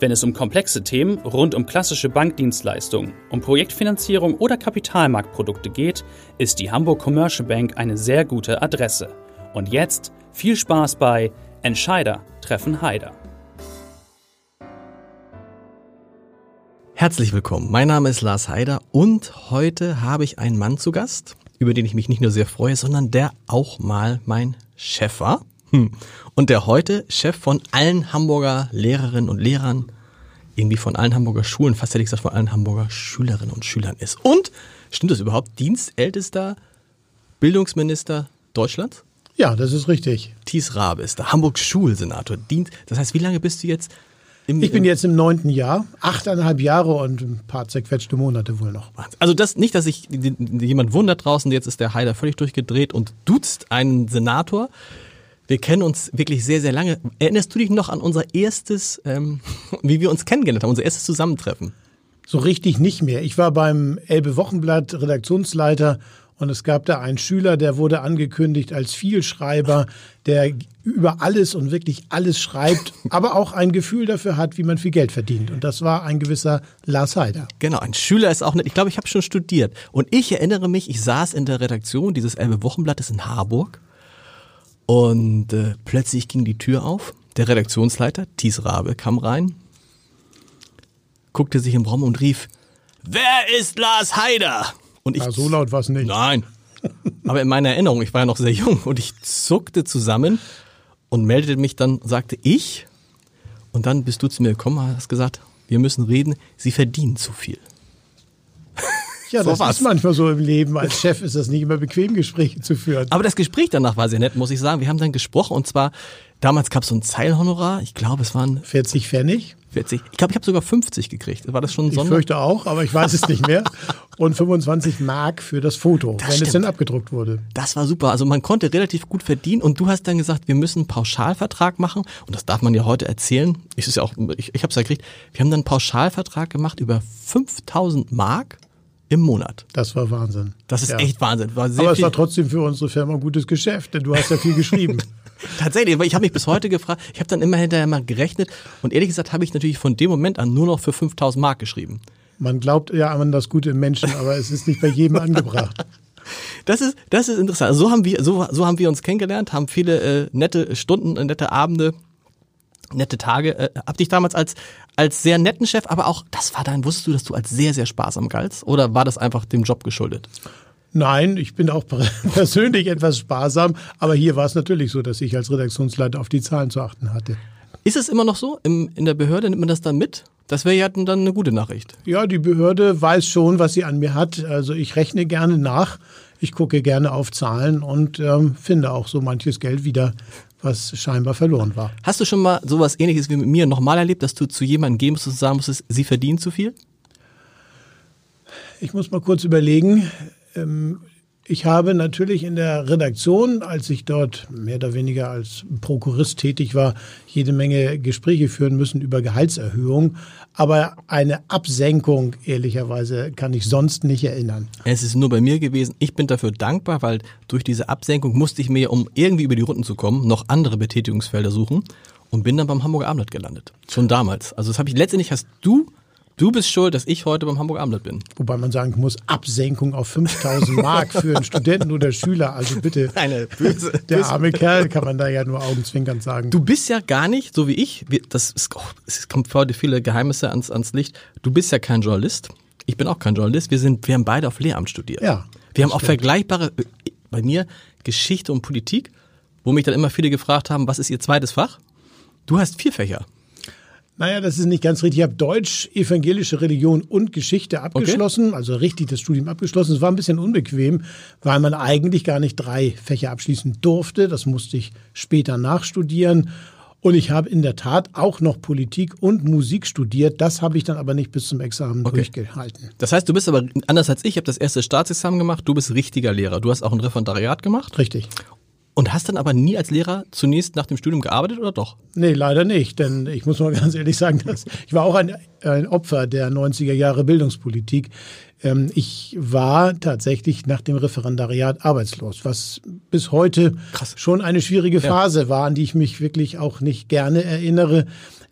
Wenn es um komplexe Themen rund um klassische Bankdienstleistungen, um Projektfinanzierung oder Kapitalmarktprodukte geht, ist die Hamburg Commercial Bank eine sehr gute Adresse. Und jetzt viel Spaß bei Entscheider treffen Heider. Herzlich willkommen. Mein Name ist Lars Heider und heute habe ich einen Mann zu Gast, über den ich mich nicht nur sehr freue, sondern der auch mal mein Chef war. Hm. Und der heute Chef von allen Hamburger Lehrerinnen und Lehrern, irgendwie von allen Hamburger Schulen, fast hätte ich gesagt, von allen Hamburger Schülerinnen und Schülern ist. Und, stimmt das überhaupt, dienstältester Bildungsminister Deutschlands? Ja, das ist richtig. Thies Rabe ist da, Hamburgs Schulsenator. Das heißt, wie lange bist du jetzt im, ich bin jetzt im neunten Jahr, achteinhalb Jahre und ein paar zerquetschte Monate wohl noch. Also das nicht, dass sich jemand wundert draußen, jetzt ist der Heider völlig durchgedreht und duzt einen Senator. Wir kennen uns wirklich sehr, sehr lange. Erinnerst du dich noch an unser erstes, ähm, wie wir uns kennengelernt haben, unser erstes Zusammentreffen? So richtig nicht mehr. Ich war beim Elbe Wochenblatt Redaktionsleiter und es gab da einen Schüler, der wurde angekündigt als Vielschreiber, der über alles und wirklich alles schreibt, aber auch ein Gefühl dafür hat, wie man viel Geld verdient. Und das war ein gewisser Lars Heider. Genau, ein Schüler ist auch nicht. Ich glaube, ich habe schon studiert. Und ich erinnere mich, ich saß in der Redaktion dieses Elbe Wochenblattes in Harburg und äh, plötzlich ging die Tür auf. Der Redaktionsleiter, Thies Rabe, kam rein, guckte sich im Raum und rief, Wer ist Lars Heider? Und ich, ja, so laut war es nicht. Nein. Aber in meiner Erinnerung, ich war ja noch sehr jung und ich zuckte zusammen und meldete mich dann, sagte ich. Und dann bist du zu mir gekommen, hast gesagt, wir müssen reden, sie verdienen zu viel. Ja, so das was. ist manchmal so im Leben. Als Chef ist das nicht immer bequem, Gespräche zu führen. Aber das Gespräch danach war sehr nett, muss ich sagen. Wir haben dann gesprochen und zwar, damals gab es so ein Zeilhonorar. Ich glaube, es waren 40 Pfennig. 40. Ich glaube, ich habe sogar 50 gekriegt. War das schon Sonder? Ich fürchte auch, aber ich weiß es nicht mehr. Und 25 Mark für das Foto, das wenn stimmt. es denn abgedruckt wurde. Das war super. Also man konnte relativ gut verdienen und du hast dann gesagt, wir müssen einen Pauschalvertrag machen. Und das darf man ja heute erzählen. Ich, ist ja auch, ich, ich habe es ja gekriegt. Wir haben dann einen Pauschalvertrag gemacht über 5000 Mark im Monat. Das war Wahnsinn. Das ist ja. echt Wahnsinn. War Aber es war trotzdem für unsere Firma ein gutes Geschäft, denn du hast ja viel geschrieben. Tatsächlich, weil ich habe mich bis heute gefragt, ich habe dann immer hinterher mal gerechnet und ehrlich gesagt habe ich natürlich von dem Moment an nur noch für 5000 Mark geschrieben. Man glaubt ja an das Gute im Menschen, aber es ist nicht bei jedem angebracht. Das ist, das ist interessant. Also so haben wir, so, so haben wir uns kennengelernt, haben viele äh, nette Stunden, äh, nette Abende nette Tage. Äh, hab dich damals als, als sehr netten Chef, aber auch, das war dann, wusstest du, dass du als sehr, sehr sparsam galtst? Oder war das einfach dem Job geschuldet? Nein, ich bin auch persönlich etwas sparsam, aber hier war es natürlich so, dass ich als Redaktionsleiter auf die Zahlen zu achten hatte. Ist es immer noch so? Im, in der Behörde nimmt man das dann mit? Das wäre ja dann eine gute Nachricht. Ja, die Behörde weiß schon, was sie an mir hat. Also ich rechne gerne nach, ich gucke gerne auf Zahlen und ähm, finde auch so manches Geld wieder, was scheinbar verloren war. Hast du schon mal sowas ähnliches wie mit mir nochmal erlebt, dass du zu jemandem gehen musst und sagen musstest, sie verdienen zu viel? Ich muss mal kurz überlegen. Ähm, ich habe natürlich in der Redaktion, als ich dort mehr oder weniger als Prokurist tätig war, jede Menge Gespräche führen müssen über Gehaltserhöhung. Aber eine Absenkung, ehrlicherweise, kann ich sonst nicht erinnern. Es ist nur bei mir gewesen. Ich bin dafür dankbar, weil durch diese Absenkung musste ich mir, um irgendwie über die Runden zu kommen, noch andere Betätigungsfelder suchen und bin dann beim Hamburger Abendblatt gelandet. Schon damals. Also das habe ich letztendlich hast du Du bist schuld, dass ich heute beim Hamburg Abendblatt bin. Wobei man sagen muss, Absenkung auf 5000 Mark für einen Studenten oder Schüler. Also bitte, Eine böse, der arme Kerl kann man da ja nur augenzwinkernd sagen. Du bist ja gar nicht, so wie ich, das ist, oh, es kommt heute viele Geheimnisse ans, ans Licht. Du bist ja kein Journalist. Ich bin auch kein Journalist. Wir, sind, wir haben beide auf Lehramt studiert. Ja. Wir haben auch vergleichbare, bei mir Geschichte und Politik, wo mich dann immer viele gefragt haben, was ist ihr zweites Fach? Du hast vier Fächer. Naja, das ist nicht ganz richtig. Ich habe Deutsch, evangelische Religion und Geschichte abgeschlossen, okay. also richtig das Studium abgeschlossen. Es war ein bisschen unbequem, weil man eigentlich gar nicht drei Fächer abschließen durfte. Das musste ich später nachstudieren. Und ich habe in der Tat auch noch Politik und Musik studiert. Das habe ich dann aber nicht bis zum Examen okay. durchgehalten. Das heißt, du bist aber anders als ich. Ich habe das erste Staatsexamen gemacht. Du bist richtiger Lehrer. Du hast auch ein Referendariat gemacht. Richtig. Und hast dann aber nie als Lehrer zunächst nach dem Studium gearbeitet oder doch? Nee, leider nicht. Denn ich muss mal ganz ehrlich sagen, dass ich war auch ein, ein Opfer der 90er Jahre Bildungspolitik. Ähm, ich war tatsächlich nach dem Referendariat arbeitslos, was bis heute Krass. schon eine schwierige Phase ja. war, an die ich mich wirklich auch nicht gerne erinnere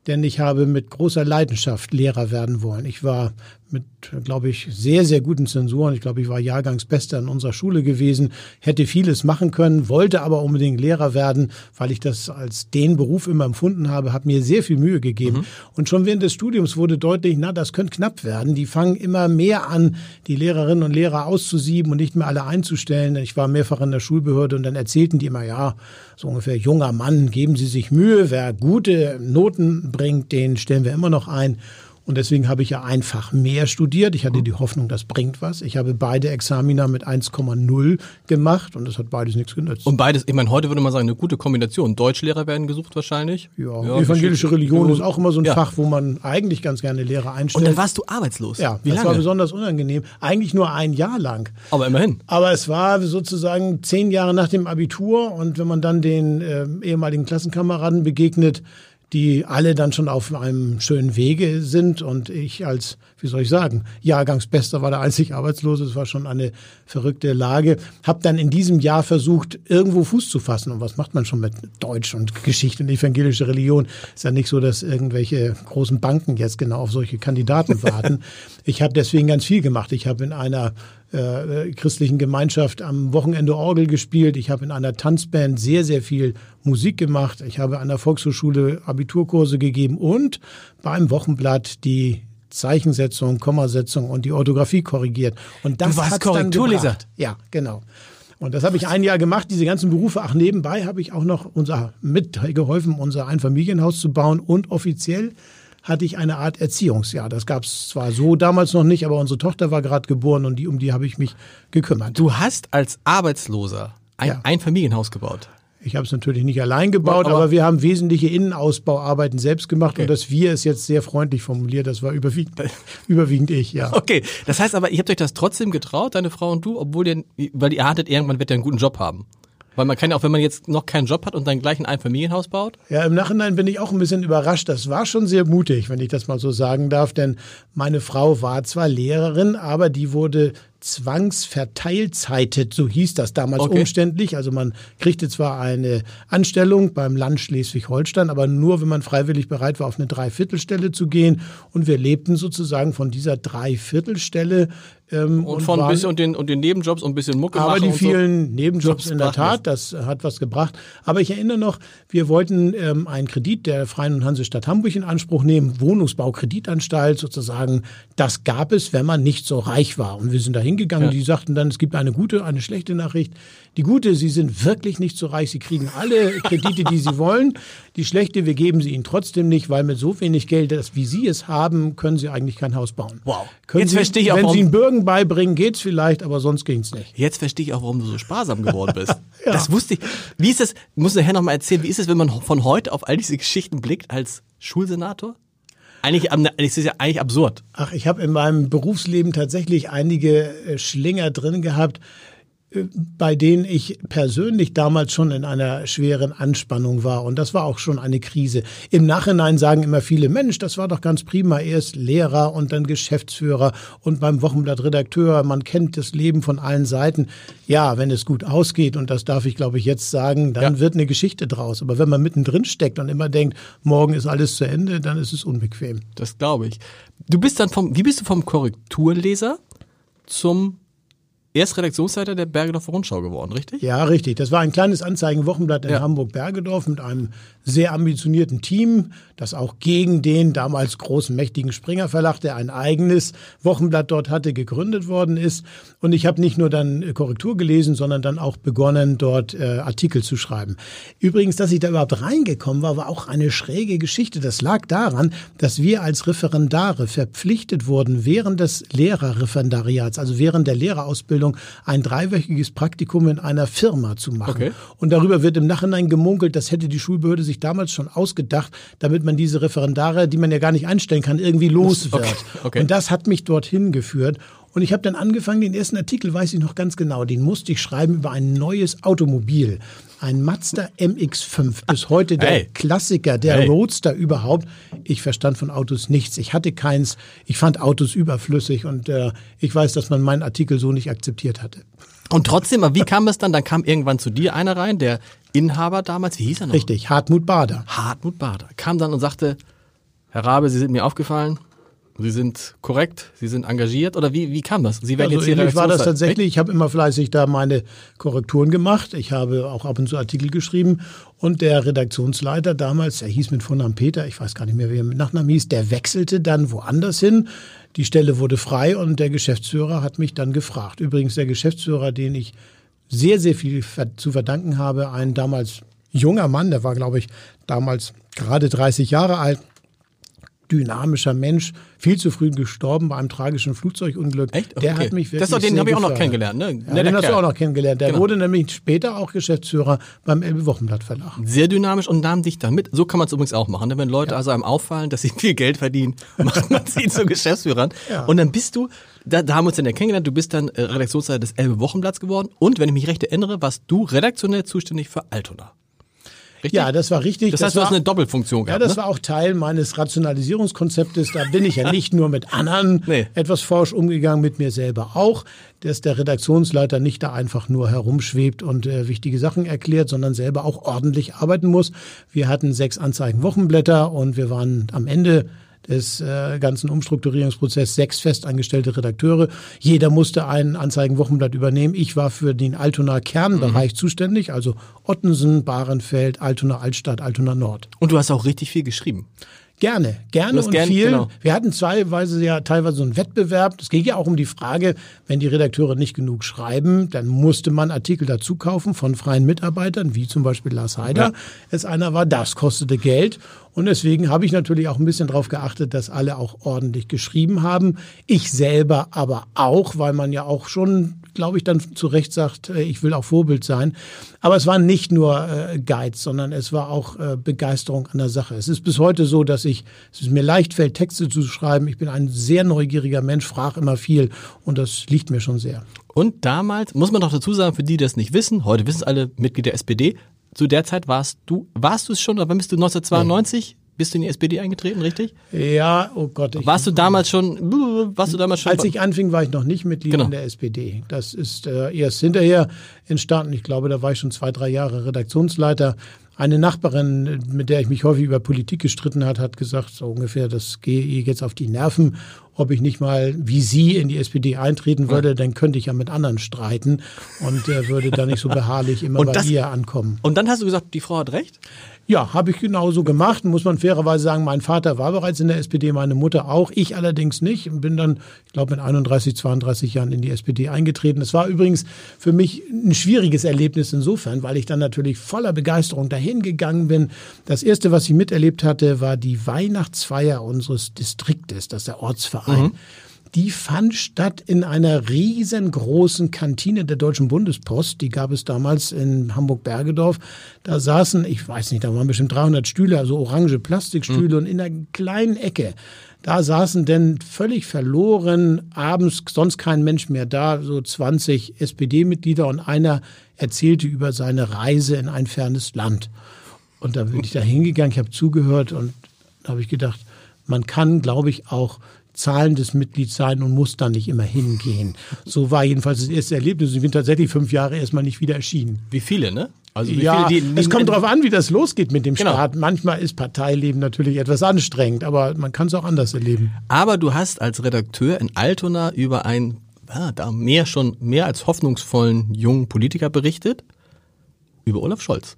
denn ich habe mit großer Leidenschaft Lehrer werden wollen. Ich war mit, glaube ich, sehr, sehr guten Zensuren. Ich glaube, ich war Jahrgangsbester in unserer Schule gewesen, hätte vieles machen können, wollte aber unbedingt Lehrer werden, weil ich das als den Beruf immer empfunden habe, habe mir sehr viel Mühe gegeben. Mhm. Und schon während des Studiums wurde deutlich, na, das könnte knapp werden. Die fangen immer mehr an, die Lehrerinnen und Lehrer auszusieben und nicht mehr alle einzustellen. Ich war mehrfach in der Schulbehörde und dann erzählten die immer, ja, so ungefähr, junger Mann, geben Sie sich Mühe, wer gute Noten bringt, den stellen wir immer noch ein. Und deswegen habe ich ja einfach mehr studiert. Ich hatte die Hoffnung, das bringt was. Ich habe beide Examina mit 1,0 gemacht und das hat beides nichts genützt. Und beides, ich meine, heute würde man sagen, eine gute Kombination. Deutschlehrer werden gesucht wahrscheinlich. Ja, ja evangelische Religion ist auch immer so ein ja. Fach, wo man eigentlich ganz gerne Lehrer einstellt. Und dann warst du arbeitslos. Ja, Wie das lange? war besonders unangenehm. Eigentlich nur ein Jahr lang. Aber immerhin. Aber es war sozusagen zehn Jahre nach dem Abitur und wenn man dann den äh, ehemaligen Klassenkameraden begegnet, die alle dann schon auf einem schönen Wege sind und ich als, wie soll ich sagen, Jahrgangsbester war der einzig Arbeitslose, es war schon eine verrückte Lage, habe dann in diesem Jahr versucht, irgendwo Fuß zu fassen und was macht man schon mit Deutsch und Geschichte und evangelische Religion? Ist ja nicht so, dass irgendwelche großen Banken jetzt genau auf solche Kandidaten warten. ich habe deswegen ganz viel gemacht. Ich habe in einer äh, christlichen Gemeinschaft am Wochenende Orgel gespielt. Ich habe in einer Tanzband sehr, sehr viel Musik gemacht. Ich habe an der Volkshochschule Abiturkurse gegeben und beim Wochenblatt die Zeichensetzung, Kommasetzung und die Orthographie korrigiert. Und das du warst Korrekturleser? Ja, genau. Und das habe ich ein Jahr gemacht, diese ganzen Berufe. Ach, nebenbei habe ich auch noch unser mitgeholfen, unser Einfamilienhaus zu bauen und offiziell hatte ich eine Art Erziehungsjahr. Das gab es zwar so damals noch nicht, aber unsere Tochter war gerade geboren und die, um die habe ich mich gekümmert. Du hast als Arbeitsloser ein, ja. ein Familienhaus gebaut. Ich habe es natürlich nicht allein gebaut, aber, aber, wir haben wesentliche Innenausbauarbeiten selbst gemacht okay. und das Wir ist jetzt sehr freundlich formuliert. Das war überwiegend, überwiegend ich, ja. Okay, das heißt aber, ihr habt euch das trotzdem getraut, deine Frau und du, obwohl ihr, weil ihr hattet, irgendwann wird ihr einen guten Job haben. Weil man kann ja auch, wenn man jetzt noch keinen Job hat und dann gleich ein Einfamilienhaus baut. Ja, im Nachhinein bin ich auch ein bisschen überrascht. Das war schon sehr mutig, wenn ich das mal so sagen darf, denn meine Frau war zwar Lehrerin, aber die wurde zwangsverteilzeitet, so hieß das damals okay. umständlich. Also man kriegte zwar eine Anstellung beim Land Schleswig-Holstein, aber nur, wenn man freiwillig bereit war, auf eine Dreiviertelstelle zu gehen. Und wir lebten sozusagen von dieser Dreiviertelstelle ähm, und, und von waren, bisschen und den, und den Nebenjobs und ein bisschen Mucke Aber die vielen so. Nebenjobs in der Tat, das hat was gebracht. Aber ich erinnere noch, wir wollten ähm, einen Kredit der Freien und Hansestadt Hamburg in Anspruch nehmen, Wohnungsbaukreditanstalt sozusagen. Das gab es, wenn man nicht so reich war. Und wir sind dahin hingegangen. Ja. Die sagten dann, es gibt eine gute, eine schlechte Nachricht. Die gute, sie sind wirklich nicht so reich. Sie kriegen alle Kredite, die sie wollen. Die schlechte, wir geben sie ihnen trotzdem nicht, weil mit so wenig Geld, das, wie sie es haben, können sie eigentlich kein Haus bauen. Wow. Können Jetzt sie, verstehe ich auch, Wenn sie ihnen Bürgen beibringen, geht's vielleicht, aber sonst ging's nicht. Jetzt verstehe ich auch, warum du so sparsam geworden bist. ja. Das wusste ich. Wie ist es, muss der Herr noch mal erzählen, wie ist es, wenn man von heute auf all diese Geschichten blickt als Schulsenator? Eigentlich, es ist ja eigentlich absurd. Ach, ich habe in meinem Berufsleben tatsächlich einige äh, Schlinger drin gehabt, bei denen ich persönlich damals schon in einer schweren Anspannung war. Und das war auch schon eine Krise. Im Nachhinein sagen immer viele, Mensch, das war doch ganz prima. Erst Lehrer und dann Geschäftsführer und beim Wochenblatt Redakteur. Man kennt das Leben von allen Seiten. Ja, wenn es gut ausgeht, und das darf ich, glaube ich, jetzt sagen, dann ja. wird eine Geschichte draus. Aber wenn man mittendrin steckt und immer denkt, morgen ist alles zu Ende, dann ist es unbequem. Das glaube ich. Du bist dann vom, wie bist du vom Korrekturleser zum erst Redaktionsleiter der Bergedorfer Rundschau geworden, richtig? Ja, richtig. Das war ein kleines Anzeigenwochenblatt in ja. Hamburg-Bergedorf mit einem sehr ambitionierten Team, das auch gegen den damals großen, mächtigen Springer Verlag, der ein eigenes Wochenblatt dort hatte, gegründet worden ist. Und ich habe nicht nur dann Korrektur gelesen, sondern dann auch begonnen, dort äh, Artikel zu schreiben. Übrigens, dass ich da überhaupt reingekommen war, war auch eine schräge Geschichte. Das lag daran, dass wir als Referendare verpflichtet wurden, während des Lehrerreferendariats, also während der Lehrerausbildung, Vorstellung, ein dreiwöchiges Praktikum in einer Firma zu machen. Okay. Und darüber wird im Nachhinein gemunkelt, das hätte die Schulbehörde sich damals schon ausgedacht, damit man diese Referendare, die man ja gar nicht einstellen kann, irgendwie los wird. Okay, okay. Und das hat mich dorthin geführt. Und ich habe dann angefangen, den ersten Artikel weiß ich noch ganz genau, den musste ich schreiben über ein neues Automobil. Ein Mazda MX5, bis heute der Hey. Klassiker, der Hey. Roadster überhaupt. Ich verstand von Autos nichts. Ich hatte keins. Ich fand Autos überflüssig und äh, ich weiß, dass man meinen Artikel so nicht akzeptiert hatte. Und trotzdem, aber wie kam es dann? Dann kam irgendwann zu dir einer rein, der Inhaber damals, wie hieß er noch? Richtig, Hartmut Bader. Hartmut Bader. Kam dann und sagte, Herr Rabe, Sie sind mir aufgefallen. Sie sind korrekt, Sie sind engagiert oder wie, wie kam das? Sie werden Also jetzt hier ähnlich war das tatsächlich. Ich habe immer fleißig da meine Korrekturen gemacht. Ich habe auch ab und zu Artikel geschrieben. Und der Redaktionsleiter damals, der hieß mit Vornamen Peter, ich weiß gar nicht mehr, wie er mit Nachnamen hieß, der wechselte dann woanders hin. Die Stelle wurde frei und der Geschäftsführer hat mich dann gefragt. Übrigens der Geschäftsführer, den ich sehr, sehr viel zu verdanken habe, ein damals junger Mann, der war, glaube ich, damals gerade 30 Jahre alt, dynamischer Mensch, viel zu früh gestorben bei einem tragischen Flugzeugunglück. Echt? Der Okay. hat mich wirklich Das ist doch- den habe ich auch noch kennengelernt, ne? Ja, den hast du Kerl. auch noch kennengelernt. Der Genau. wurde nämlich später auch Geschäftsführer beim Elbe Wochenblatt Verlag. Sehr dynamisch und nahm dich dann mit. So kann man es übrigens auch machen. ne? Wenn Leute also einem auffallen, dass sie viel Geld verdienen, macht man sie zu Geschäftsführern. Ja. Und dann bist du, da, da haben wir uns dann ja kennengelernt, du bist dann äh, Redaktionsleiter des Elbe Wochenblatts geworden. Und wenn ich mich recht erinnere, warst du redaktionell zuständig für Altona. Richtig? Ja, das war richtig. das heißt, du war, hast eine Doppelfunktion Ja, gehabt. das ne? war auch Teil meines Rationalisierungskonzeptes. Da bin ich ja nicht nur mit anderen Nee. etwas forsch umgegangen, mit mir selber auch, dass der Redaktionsleiter nicht da einfach nur herumschwebt und äh, wichtige Sachen erklärt, sondern selber auch ordentlich arbeiten muss. Wir hatten sechs Anzeigen-Wochenblätter und wir waren am Ende des äh, ganzen Umstrukturierungsprozesses sechs festangestellte Redakteure. Jeder musste ein Anzeigenwochenblatt übernehmen. Ich war für den Altona Kernbereich zuständig, also Ottensen, Bahrenfeld, Altona Altstadt, Altona Nord. Und du hast auch richtig viel geschrieben. Gerne, gerne und gern- viel. genau. Wir hatten teilweise ja teilweise so einen Wettbewerb. Es ging ja auch um die Frage, wenn die Redakteure nicht genug schreiben, dann musste man Artikel dazu kaufen von freien Mitarbeitern, wie zum Beispiel Lars Heider. Ja. Es einer war, das kostete Geld. Und deswegen habe ich natürlich auch ein bisschen darauf geachtet, dass alle auch ordentlich geschrieben haben. Ich selber aber auch, weil man ja auch schon, glaube ich, dann zu Recht sagt, äh, ich will auch Vorbild sein. Aber es war nicht nur äh, Geiz, sondern es war auch äh, Begeisterung an der Sache. Es ist bis heute so, dass ich, es mir leicht fällt, Texte zu schreiben. Ich bin ein sehr neugieriger Mensch, frage immer viel und das liegt mir schon sehr. Und damals, muss man doch dazu sagen, für die, die das nicht wissen, heute wissen es alle Mitglied der SPD, zu der Zeit warst du, warst du es schon, oder wann bist du 1992? Bist du in die SPD eingetreten, richtig? Ja, oh Gott. Warst du damals schon, warst du damals schon? Als ich anfing, war ich noch nicht Mitglied Genau. in der SPD. Das ist äh, erst hinterher entstanden. Ich glaube, da war ich schon zwei, drei Jahre Redaktionsleiter. Eine Nachbarin, mit der ich mich häufig über Politik gestritten hat, hat gesagt, so ungefähr, das gehe ihr jetzt auf die Nerven, ob ich nicht mal wie sie in die SPD eintreten würde, dann könnte ich ja mit anderen streiten und äh, würde da nicht so beharrlich immer Und bei das- ihr ankommen. Und dann hast du gesagt, die Frau hat recht? Ja, habe ich genauso gemacht. Muss man fairerweise sagen, mein Vater war bereits in der SPD, meine Mutter auch. Ich allerdings nicht. Und bin dann, ich glaube, mit 31, 32 Jahren in die SPD eingetreten. Es war übrigens für mich ein schwieriges Erlebnis insofern, weil ich dann natürlich voller Begeisterung dahin gegangen bin. Das erste, was ich miterlebt hatte, war die Weihnachtsfeier unseres Distriktes, das ist der Ortsverein. Die fand statt in einer riesengroßen Kantine der Deutschen Bundespost. Die gab es damals in Hamburg-Bergedorf. Da saßen, ich weiß nicht, da waren bestimmt 300 Stühle, also orange Plastikstühle. Und in einer kleinen Ecke, da saßen denn völlig verloren, abends sonst kein Mensch mehr da, so 20 SPD-Mitglieder und einer erzählte über seine Reise in ein fernes Land. Und da bin ich da hingegangen, ich habe zugehört und da habe ich gedacht, man kann, glaube ich, auch zahlendes Mitglied sein und muss da nicht immer hingehen. So war jedenfalls das erste Erlebnis. Ich bin tatsächlich fünf Jahre erstmal nicht wieder erschienen. Wie viele, ne? Also wie Ja, viele, die, die es kommt darauf an, wie das losgeht mit dem Genau. Staat. Manchmal ist Parteileben natürlich etwas anstrengend, aber man kann es auch anders erleben. Aber du hast als Redakteur in Altona über einen, ja, da mehr schon, mehr als hoffnungsvollen jungen Politiker berichtet. Über Olaf Scholz.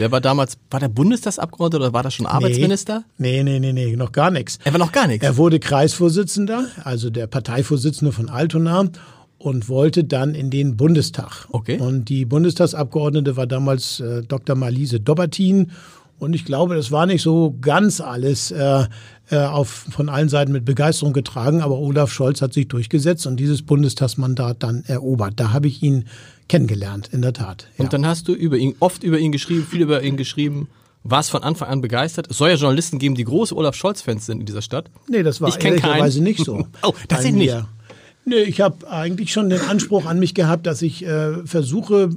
Der war damals, war der Bundestagsabgeordneter oder war das schon Arbeitsminister? Nee, nee, nee, nee, noch gar nichts. Er war noch gar nichts. Er wurde Kreisvorsitzender, also der Parteivorsitzende von Altona und wollte dann in den Bundestag. Okay. Und die Bundestagsabgeordnete war damals äh, Dr. Marlise Dobbertin Und ich glaube, das war nicht so ganz alles äh, äh, auf, von allen Seiten mit Begeisterung getragen, aber Olaf Scholz hat sich durchgesetzt und dieses Bundestagsmandat dann erobert. Da habe ich ihn kennengelernt, in der Tat. Ja. Und dann hast du über ihn, oft über ihn geschrieben, viel über ihn geschrieben. Warst von Anfang an begeistert? Es soll ja Journalisten geben, die große Olaf Scholz-Fans sind in dieser Stadt. Nee, das war ich ehrlicherweise nicht so. oh, das ist nicht. Nee, ich habe eigentlich schon den Anspruch an mich gehabt, dass ich äh, versuche,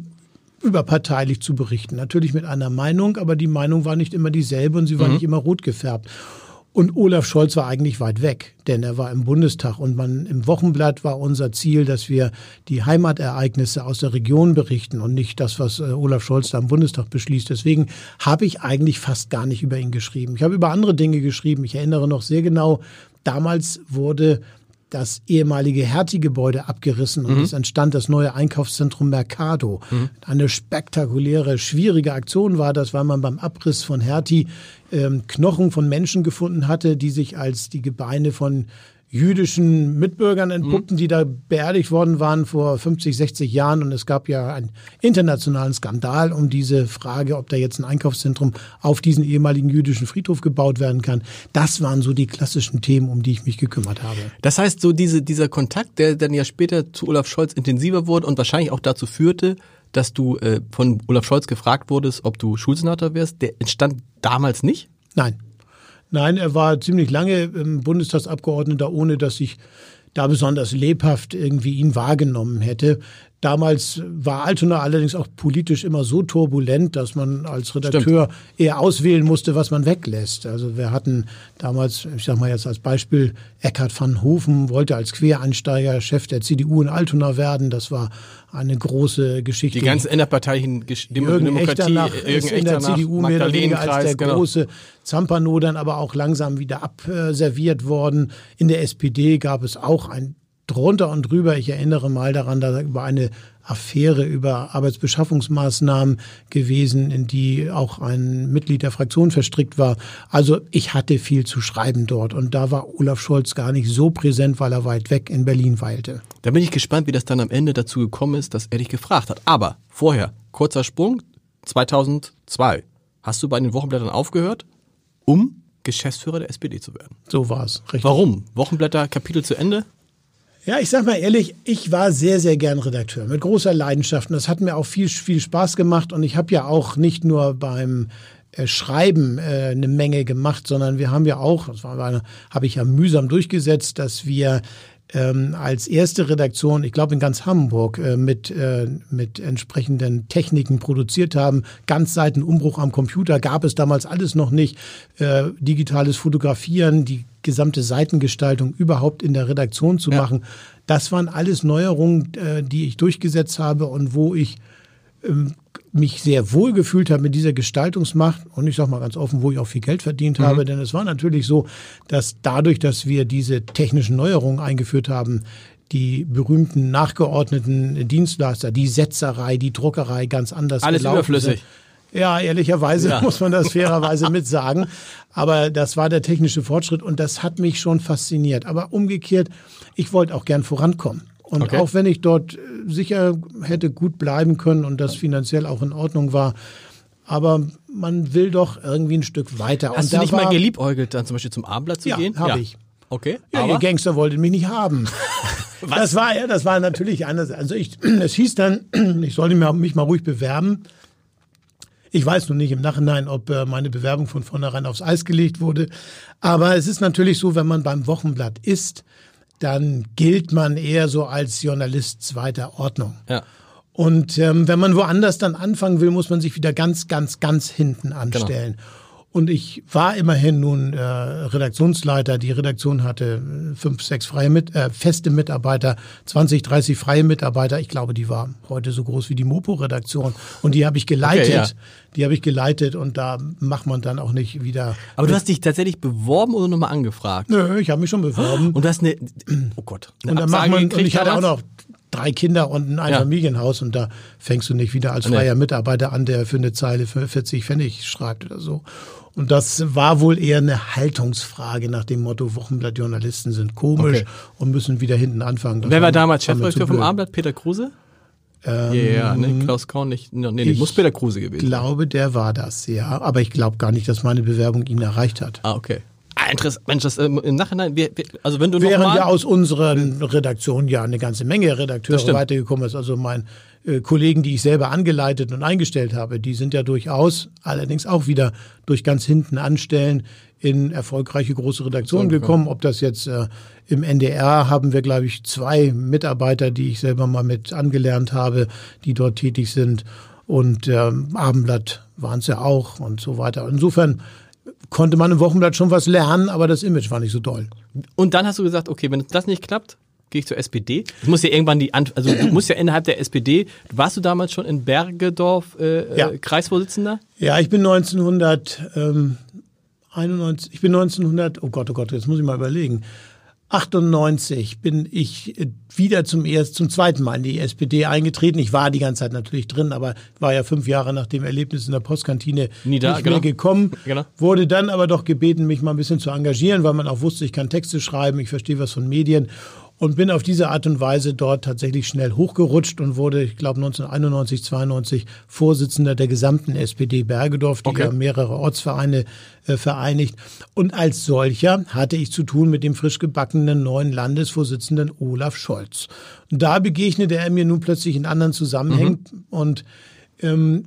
überparteilich zu berichten. Natürlich mit einer Meinung, aber die Meinung war nicht immer dieselbe und sie war mhm. nicht immer rot gefärbt. Und Olaf Scholz war eigentlich weit weg, denn er war im Bundestag und man im Wochenblatt war unser Ziel, dass wir die Heimatereignisse aus der Region berichten und nicht das, was äh, Olaf Scholz da im Bundestag beschließt. Deswegen habe ich eigentlich fast gar nicht über ihn geschrieben. Ich habe über andere Dinge geschrieben. Ich erinnere noch sehr genau, damals wurde das ehemalige Hertie-Gebäude abgerissen und mhm. es entstand das neue Einkaufszentrum Mercado. Mhm. Eine spektakuläre, schwierige Aktion war das, weil man beim Abriss von Hertie ähm, Knochen von Menschen gefunden hatte, die sich als die Gebeine von jüdischen Mitbürgern entpuppten, mhm. die da beerdigt worden waren vor 50, 60 Jahren. Und es gab ja einen internationalen Skandal um diese Frage, ob da jetzt ein Einkaufszentrum auf diesen ehemaligen jüdischen Friedhof gebaut werden kann. Das waren so die klassischen Themen, um die ich mich gekümmert habe. Das heißt, so diese, dieser Kontakt, der dann ja später zu Olaf Scholz intensiver wurde und wahrscheinlich auch dazu führte, dass du äh, von Olaf Scholz gefragt wurdest, ob du Schulsenator wärst, der entstand damals nicht? Nein. Nein, er war ziemlich lange Bundestagsabgeordneter, ohne dass ich da besonders lebhaft irgendwie ihn wahrgenommen hätte. Damals war Altona allerdings auch politisch immer so turbulent, dass man als Redakteur Stimmt. eher auswählen musste, was man weglässt. Also wir hatten damals, ich sag mal jetzt als Beispiel, Eckhard van Hofen wollte als Quereinsteiger Chef der CDU in Altona werden. Das war eine große Geschichte. Die ganzen innerparteilichen Jürgen Demokratie, nach, Jürgen in der CDU mehr oder weniger als der genau. große Zampano dann aber auch langsam wieder abserviert worden. In der SPD gab es auch ein drunter und drüber. Ich erinnere mal daran, da war eine Affäre über Arbeitsbeschaffungsmaßnahmen gewesen, in die auch ein Mitglied der Fraktion verstrickt war. Also ich hatte viel zu schreiben dort und da war Olaf Scholz gar nicht so präsent, weil er weit weg in Berlin weilte. Da bin ich gespannt, wie das dann am Ende dazu gekommen ist, dass er dich gefragt hat. Aber vorher, kurzer Sprung, 2002 hast du bei den Wochenblättern aufgehört, um Geschäftsführer der SPD zu werden. So war es. Warum? Wochenblätter, Kapitel zu Ende? Ja, ich sag mal ehrlich, ich war sehr, sehr gern Redakteur mit großer Leidenschaft. Und das hat mir auch viel, viel Spaß gemacht. Und ich habe ja auch nicht nur beim äh, Schreiben äh, eine Menge gemacht, sondern wir haben ja auch, das war, habe ich ja mühsam durchgesetzt, dass wir ähm, als erste Redaktion, ich glaube in ganz Hamburg, äh, mit, äh, mit entsprechenden Techniken produziert haben. Ganzseitenumbruch am Computer gab es damals alles noch nicht. Äh, digitales Fotografieren, die gesamte Seitengestaltung überhaupt in der Redaktion zu ja. machen. Das waren alles Neuerungen, äh, die ich durchgesetzt habe und wo ich ähm, mich sehr wohl gefühlt habe mit dieser Gestaltungsmacht und ich sage mal ganz offen, wo ich auch viel Geld verdient mhm. habe, denn es war natürlich so, dass dadurch, dass wir diese technischen Neuerungen eingeführt haben, die berühmten nachgeordneten Dienstleister, die Setzerei, die Druckerei ganz anders Alles überflüssig. Sind. Ja, ehrlicherweise ja. muss man das fairerweise mit sagen. Aber das war der technische Fortschritt und das hat mich schon fasziniert. Aber umgekehrt, ich wollte auch gern vorankommen. Und okay. auch wenn ich dort äh, sicher hätte gut bleiben können und das finanziell auch in Ordnung war, aber man will doch irgendwie ein Stück weiter. Hast und du nicht war, mal geliebäugelt, dann zum Beispiel zum Abendblatt zu ja, gehen? Hab ja, habe ich. Okay. Ja, aber? ihr Gangster wolltet mich nicht haben. das war ja, das war natürlich anders. Also ich, es hieß dann, ich sollte mich mal ruhig bewerben. Ich weiß nun nicht im Nachhinein, ob äh, meine Bewerbung von vornherein aufs Eis gelegt wurde. Aber es ist natürlich so, wenn man beim Wochenblatt ist, dann gilt man eher so als Journalist zweiter Ordnung. Ja. Und ähm, wenn man woanders dann anfangen will, muss man sich wieder ganz, ganz, ganz hinten anstellen. Genau. Und ich war immerhin nun äh, Redaktionsleiter. Die Redaktion hatte äh, fünf, sechs freie mit, äh, feste Mitarbeiter, 20, 30 freie Mitarbeiter. Ich glaube, die war heute so groß wie die Mopo-Redaktion. Und die habe ich geleitet. Okay, ja. Die habe ich geleitet und da macht man dann auch nicht wieder. Aber du hast dich tatsächlich beworben oder nochmal angefragt? Nö, ich habe mich schon beworben. Und du hast eine, oh Gott, eine und dann macht man, und ich hatte auch noch drei Kinder und ein Einfamilienhaus ja. und da fängst du nicht wieder als freier. Mitarbeiter an, der für eine Zeile für 40 Pfennig schreibt oder so. Und das war wohl eher eine Haltungsfrage nach dem Motto, Wochenblattjournalisten sind komisch okay. und müssen wieder hinten anfangen. Das Wer war damals Chefredakteur vom Abendblatt? Peter Kruse? Ja, ja, ne, Klaus Korn nicht, nee, nee, ich muss Peter Kruse Ich gewesen. glaube, der war das, ja. Aber ich glaube gar nicht, dass meine Bewerbung ihn erreicht hat. Ah, okay. Ah, interessant. Mensch, das ähm, im Nachhinein, wir, wir, also wenn du Während ja aus unseren Redaktionen ja eine ganze Menge Redakteure weitergekommen ist. Also mein äh, Kollegen, die ich selber angeleitet und eingestellt habe, die sind ja durchaus allerdings auch wieder durch ganz hinten anstellen in erfolgreiche große Redaktionen gekommen. Ob das jetzt äh, im NDR haben wir, glaube ich, zwei Mitarbeiter, die ich selber mal mit angelernt habe, die dort tätig sind. Und ähm, Abendblatt waren es ja auch und so weiter. Insofern konnte man im Wochenblatt schon was lernen, aber das Image war nicht so doll. und dann hast du gesagt, okay, wenn das nicht klappt, gehe ich zur SPD. Ich muss ja irgendwann die, Ant- also du musst ja innerhalb der SPD, warst du damals schon in Bergedorf äh, Ja. äh, Kreisvorsitzender? Ja, ich bin 1991, ich bin 1900, oh Gott, oh Gott, jetzt muss ich mal überlegen. 98 bin ich äh, wieder zum ersten, zum zweiten Mal in die SPD eingetreten. Ich war die ganze Zeit natürlich drin, aber war ja fünf Jahre nach dem Erlebnis in der Postkantine Nie da, nicht genau. mehr gekommen. Genau. Wurde dann aber doch gebeten, mich mal ein bisschen zu engagieren, weil man auch wusste, ich kann Texte schreiben, ich verstehe was von Medien und bin auf diese Art und Weise dort tatsächlich schnell hochgerutscht und wurde, ich glaube 1991, 92 Vorsitzender der gesamten SPD Bergedorf, die Okay. ja mehrere Ortsvereine äh, vereinigt. Und als solcher hatte ich zu tun mit dem frisch gebackenen neuen Landesvorsitzenden Olaf Scholz. Und da begegnete er mir nun plötzlich in anderen Zusammenhängen und ähm,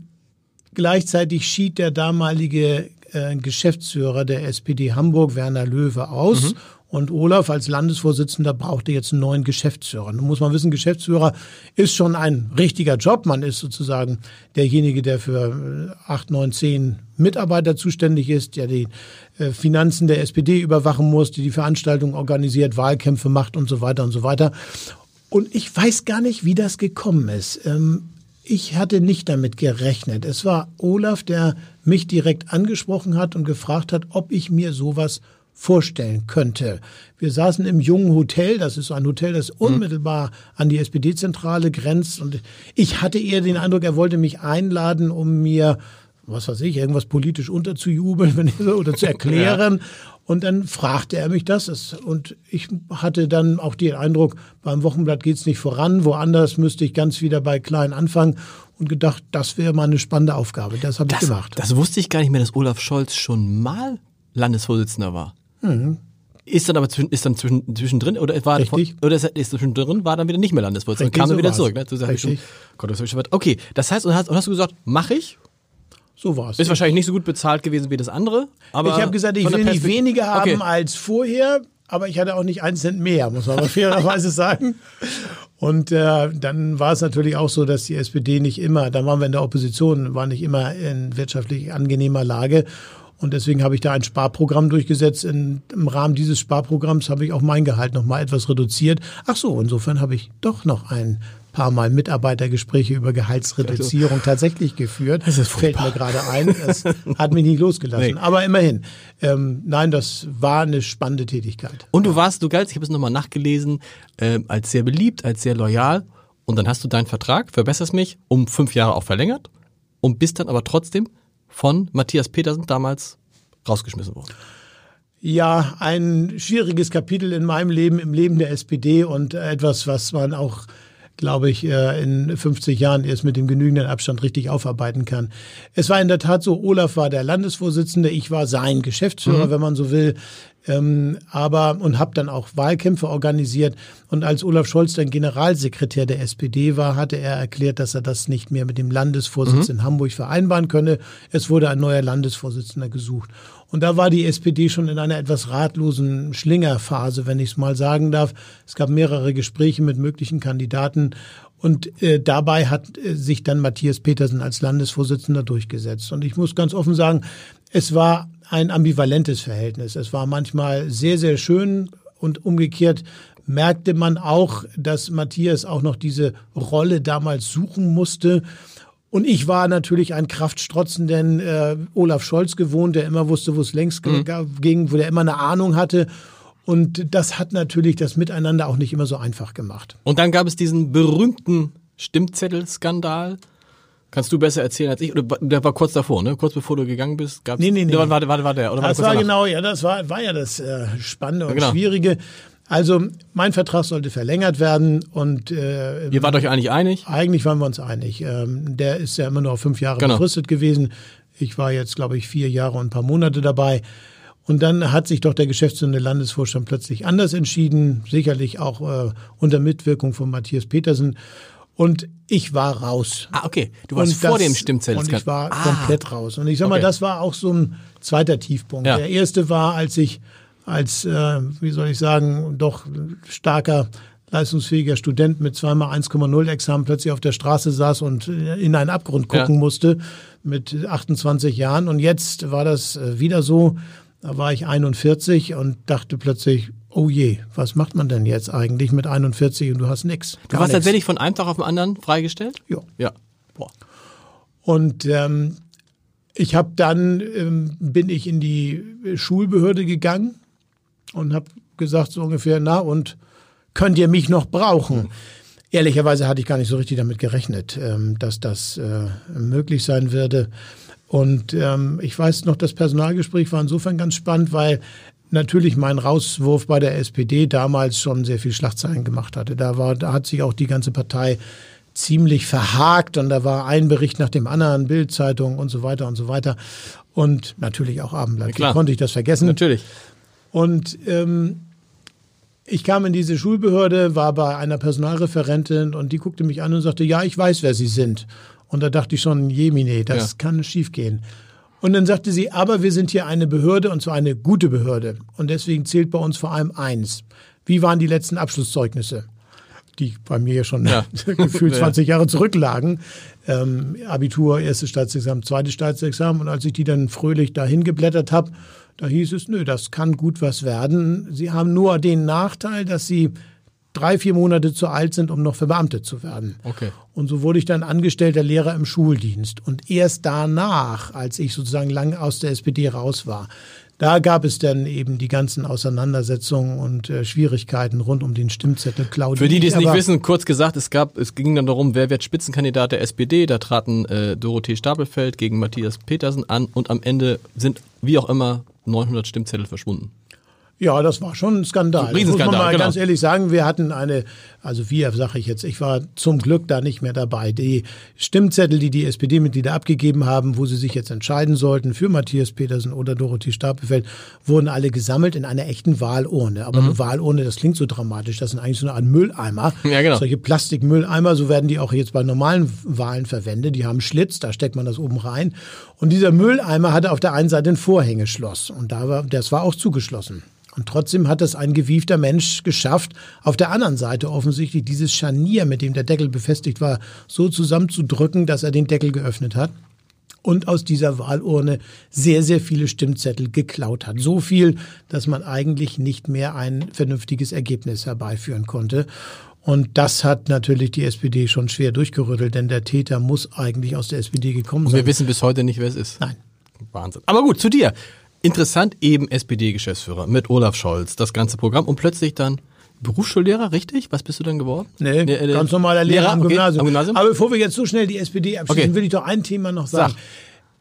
Gleichzeitig schied der damalige äh, Geschäftsführer der SPD Hamburg, Werner Löwe, aus. Und Olaf als Landesvorsitzender brauchte jetzt einen neuen Geschäftsführer. Nun muss man wissen, Geschäftsführer ist schon ein richtiger Job. Man ist sozusagen derjenige, der für äh, acht, neun, zehn Mitarbeiter zuständig ist, der die äh, Finanzen der SPD überwachen muss, die die Veranstaltungen organisiert, Wahlkämpfe macht und so weiter und so weiter. Und ich weiß gar nicht, wie das gekommen ist. Ähm, ich hatte nicht damit gerechnet. Es war Olaf, der mich direkt angesprochen hat und gefragt hat, ob ich mir sowas vorstellen könnte. Wir saßen im jungen Hotel, das ist ein Hotel, das unmittelbar an die SPD-Zentrale grenzt und ich hatte eher den Eindruck, er wollte mich einladen, um mir was weiß ich, irgendwas politisch unterzujubeln wenn ich so, oder zu erklären. Und dann fragte er mich das und ich hatte dann auch den Eindruck, beim Wochenblatt geht's nicht voran, woanders müsste ich ganz wieder bei klein anfangen und gedacht, das wäre mal eine spannende Aufgabe. Das habe ich gemacht. das wusste ich gar nicht mehr, dass Olaf Scholz schon mal Landesvorsitzender war. Ist dann aber zwischen, ist dann zwischen, zwischendrin oder war Mhm. Richtig. oder ist, ist zwischendrin war dann wieder nicht mehr Landesvorsitzender Richtig, kam dann so wieder war's. zurück. Ne? Du sagst schon, Richtig. Gott, das ich schon Okay, das heißt und hast, und hast du gesagt, mach ich? so war's. Ist wahrscheinlich nicht so gut bezahlt gewesen wie das andere. Aber ich habe gesagt, ich will nicht weniger haben Okay. als vorher, aber ich hatte auch nicht einen Cent mehr, muss man fairerweise sagen. Und äh, dann war es natürlich auch so, dass die SPD nicht immer, dann waren wir in der Opposition, war nicht immer in wirtschaftlich angenehmer Lage. Und deswegen habe ich da ein Sparprogramm durchgesetzt. In, Im Rahmen dieses Sparprogramms habe ich auch mein Gehalt noch mal etwas reduziert. Ach so, insofern habe ich doch noch ein paar Mal Mitarbeitergespräche über Gehaltsreduzierung tatsächlich geführt. Das ist Fällt mir gerade ein. Das hat mich nicht losgelassen. Nee. Aber immerhin. Ähm, nein, das war eine spannende Tätigkeit. Und du warst, du galtst, ich habe es nochmal nachgelesen, ähm, als sehr beliebt, als sehr loyal. Und dann hast du deinen Vertrag, verbesserst mich, um fünf Jahre auch verlängert und bist dann aber trotzdem von Matthias Petersen damals rausgeschmissen worden. Ja, ein schwieriges Kapitel in meinem Leben, im Leben der SPD und etwas, was man auch, glaube ich, äh, in 50 Jahren erst mit dem genügenden Abstand richtig aufarbeiten kann. Es war in der Tat so, Olaf war der Landesvorsitzende, ich war sein Geschäftsführer, wenn man so will. Ähm, aber und habe dann auch Wahlkämpfe organisiert. Und als Olaf Scholz dann Generalsekretär der SPD war, hatte er erklärt, dass er das nicht mehr mit dem Landesvorsitz in Hamburg vereinbaren könne. Es wurde ein neuer Landesvorsitzender gesucht. Und da war die SPD schon in einer etwas ratlosen Schlingerphase, wenn ich es mal sagen darf. Es gab mehrere Gespräche mit möglichen Kandidaten. Und äh, dabei hat äh, sich dann Matthias Petersen als Landesvorsitzender durchgesetzt. Und ich muss ganz offen sagen, es war ein ambivalentes Verhältnis. Es war manchmal sehr, sehr schön und umgekehrt merkte man auch, dass Matthias auch noch diese Rolle damals suchen musste. Und ich war natürlich ein kraftstrotzenden äh, Olaf Scholz gewohnt, der immer wusste, wo es längst ge- ging, wo der immer eine Ahnung hatte. Und das hat natürlich das Miteinander auch nicht immer so einfach gemacht. Und dann gab es diesen berühmten Stimmzettel-Skandal. Kannst du besser erzählen als ich? Oder der war kurz davor, ne? Kurz bevor du gegangen bist? Gab's, Nee, nee, nee. Warte, warte, warte, oder war Das war danach? genau, ja, das war, war ja das äh, Spannende und genau. Schwierige. Also mein Vertrag sollte verlängert werden und äh, ihr wart euch eigentlich einig? Eigentlich waren wir uns einig. Ähm, der ist ja immer nur auf fünf Jahre genau. befristet gewesen. Ich war jetzt, glaube ich, vier Jahre und ein paar Monate dabei. Und dann hat sich doch der geschäftsführende Landesvorstand plötzlich anders entschieden, sicherlich auch äh, unter Mitwirkung von Matthias Petersen. Und ich war raus. Ah, okay. Du warst und vor dem Stimmzettel. Und ich war ah. komplett raus. Und ich sag mal, okay. das war auch so ein zweiter Tiefpunkt. Ja. Der erste war, als ich als, äh, wie soll ich sagen, doch starker leistungsfähiger Student mit zweimal 1,0 Examen plötzlich auf der Straße saß und in einen Abgrund gucken ja. musste mit 28 Jahren. Und jetzt war das äh, wieder so. Da war ich 41 und dachte plötzlich, oh je, was macht man denn jetzt eigentlich mit 41 und du hast nichts? Du warst tatsächlich von einem Tag auf den anderen freigestellt? Ja. Ja. Boah. Und ähm, ich habe dann ähm, bin ich in die Schulbehörde gegangen und habe gesagt so ungefähr, na und könnt ihr mich noch brauchen? Mhm. Ehrlicherweise hatte ich gar nicht so richtig damit gerechnet, ähm, dass das äh, möglich sein würde. Und ähm, ich weiß noch, das Personalgespräch war insofern ganz spannend, weil natürlich mein Rauswurf bei der SPD damals schon sehr viel Schlagzeilen gemacht hatte. Da war, da hat sich auch die ganze Partei ziemlich verhakt und da war ein Bericht nach dem anderen, Bildzeitung und so weiter und so weiter. Und natürlich auch Abendblatt. Ja, Wie konnte ich das vergessen? Natürlich. Und ähm, ich kam in diese Schulbehörde, war bei einer Personalreferentin und die guckte mich an und sagte, ja, ich weiß, wer Sie sind. Und da dachte ich schon, jemine, das ja. kann schiefgehen. Und dann sagte sie, aber wir sind hier eine Behörde und zwar eine gute Behörde. Und deswegen zählt bei uns vor allem eins. Wie waren die letzten Abschlusszeugnisse? Die bei mir ja schon ja. gefühlt 20 Jahre zurücklagen. Ähm, Abitur, erstes Staatsexamen, zweites Staatsexamen. Und als ich die dann fröhlich dahin geblättert habe, da hieß es, nö, das kann gut was werden. Sie haben nur den Nachteil, dass sie drei, vier Monate zu alt sind, um noch verbeamtet zu werden. Okay. Und so wurde ich dann angestellter Lehrer im Schuldienst. Und erst danach, als ich sozusagen lange aus der SPD raus war, da gab es dann eben die ganzen Auseinandersetzungen und äh, Schwierigkeiten rund um den Stimmzettel Claudia. Für die, die es nicht wissen, kurz gesagt, es gab, es ging dann darum, wer wird Spitzenkandidat der SPD. Da traten äh, Dorothee Stapelfeld gegen Matthias Petersen an und am Ende sind, wie auch immer, 900 Stimmzettel verschwunden. Ja, das war schon ein Skandal. Ein Muss man mal genau. ganz ehrlich sagen, wir hatten eine, also wir, sage ich jetzt, ich war zum Glück da nicht mehr dabei. Die Stimmzettel, die die SPD-Mitglieder abgegeben haben, wo sie sich jetzt entscheiden sollten für Matthias Petersen oder Dorothee Stapelfeld, wurden alle gesammelt in einer echten Wahlurne. Aber mhm. eine Wahlurne, das klingt so dramatisch, das sind eigentlich so eine Art Mülleimer. Ja, genau. Solche Plastikmülleimer, so werden die auch jetzt bei normalen Wahlen verwendet. Die haben Schlitz, da steckt man das oben rein. Und dieser Mülleimer hatte auf der einen Seite ein Vorhängeschloss und da war, das war auch zugeschlossen. Und trotzdem hat es ein gewiefter Mensch geschafft, auf der anderen Seite offensichtlich dieses Scharnier, mit dem der Deckel befestigt war, so zusammenzudrücken, dass er den Deckel geöffnet hat und aus dieser Wahlurne sehr, sehr viele Stimmzettel geklaut hat. So viel, dass man eigentlich nicht mehr ein vernünftiges Ergebnis herbeiführen konnte. Und das hat natürlich die SPD schon schwer durchgerüttelt, denn der Täter muss eigentlich aus der SPD gekommen sein. Und wir wissen bis heute nicht, wer es ist. Nein. Wahnsinn. Aber gut, zu dir. Interessant, eben SPD-Geschäftsführer mit Olaf Scholz, das ganze Programm und plötzlich dann Berufsschullehrer, richtig? Was bist du denn geworden? Nee, nee äh, ganz normaler Lehrer, Lehrer am, okay, Gymnasium. am, Gymnasium. Aber bevor wir jetzt so schnell die SPD abschließen, okay. will ich doch ein Thema noch sagen. Sag.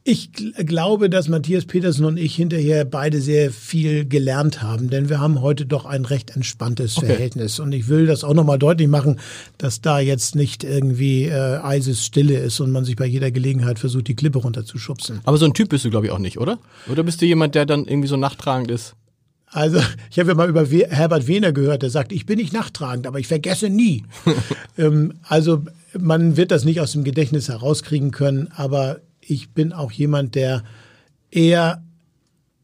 Ich glaube, dass Matthias Petersen und ich hinterher beide sehr viel gelernt haben, denn wir haben heute doch ein recht entspanntes okay. Verhältnis. Und ich will das auch nochmal deutlich machen, dass da jetzt nicht irgendwie äh, Eisesstille ist und man sich bei jeder Gelegenheit versucht, die Klippe runterzuschubsen. Aber so ein Typ bist du, glaube ich, auch nicht, oder? Oder bist du jemand, der dann irgendwie so nachtragend ist? Also, ich habe ja mal über Herbert Wehner gehört, der sagt, ich bin nicht nachtragend, aber ich vergesse nie. ähm, also, man wird das nicht aus dem Gedächtnis herauskriegen können, aber ich bin auch jemand, der eher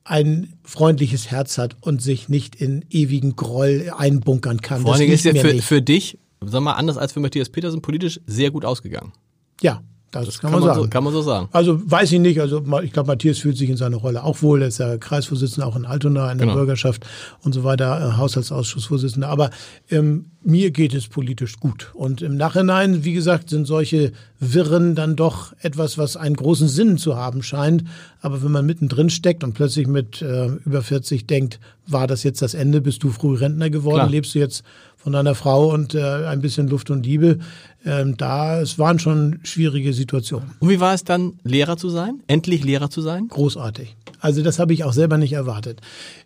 ein freundliches Herz hat und sich nicht in ewigen Groll einbunkern kann. Vor allem ist ja für, für dich, sag mal, anders als für Matthias Petersen, politisch sehr gut ausgegangen. Ja, das, das kann, kann, man sagen. So, kann man so sagen. Also weiß ich nicht. Also ich glaube, Matthias fühlt sich in seiner Rolle auch wohl. Er ist ja Kreisvorsitzender auch in Altona in der genau. Bürgerschaft und so weiter, äh, Haushaltsausschussvorsitzender. Aber ähm, mir geht es politisch gut. Und im Nachhinein, wie gesagt, sind solche Wirren dann doch etwas, was einen großen Sinn zu haben scheint. Aber wenn man mittendrin steckt und plötzlich mit äh, über 40 denkt, war das jetzt das Ende, bist du früh Rentner geworden, Klar. lebst du jetzt von deiner Frau und äh, ein bisschen Luft und Liebe. Ähm, da, es waren schon schwierige Situationen. Und wie war es dann, Lehrer zu sein? Endlich Lehrer zu sein? Großartig. Also das habe ich auch selber nicht erwartet.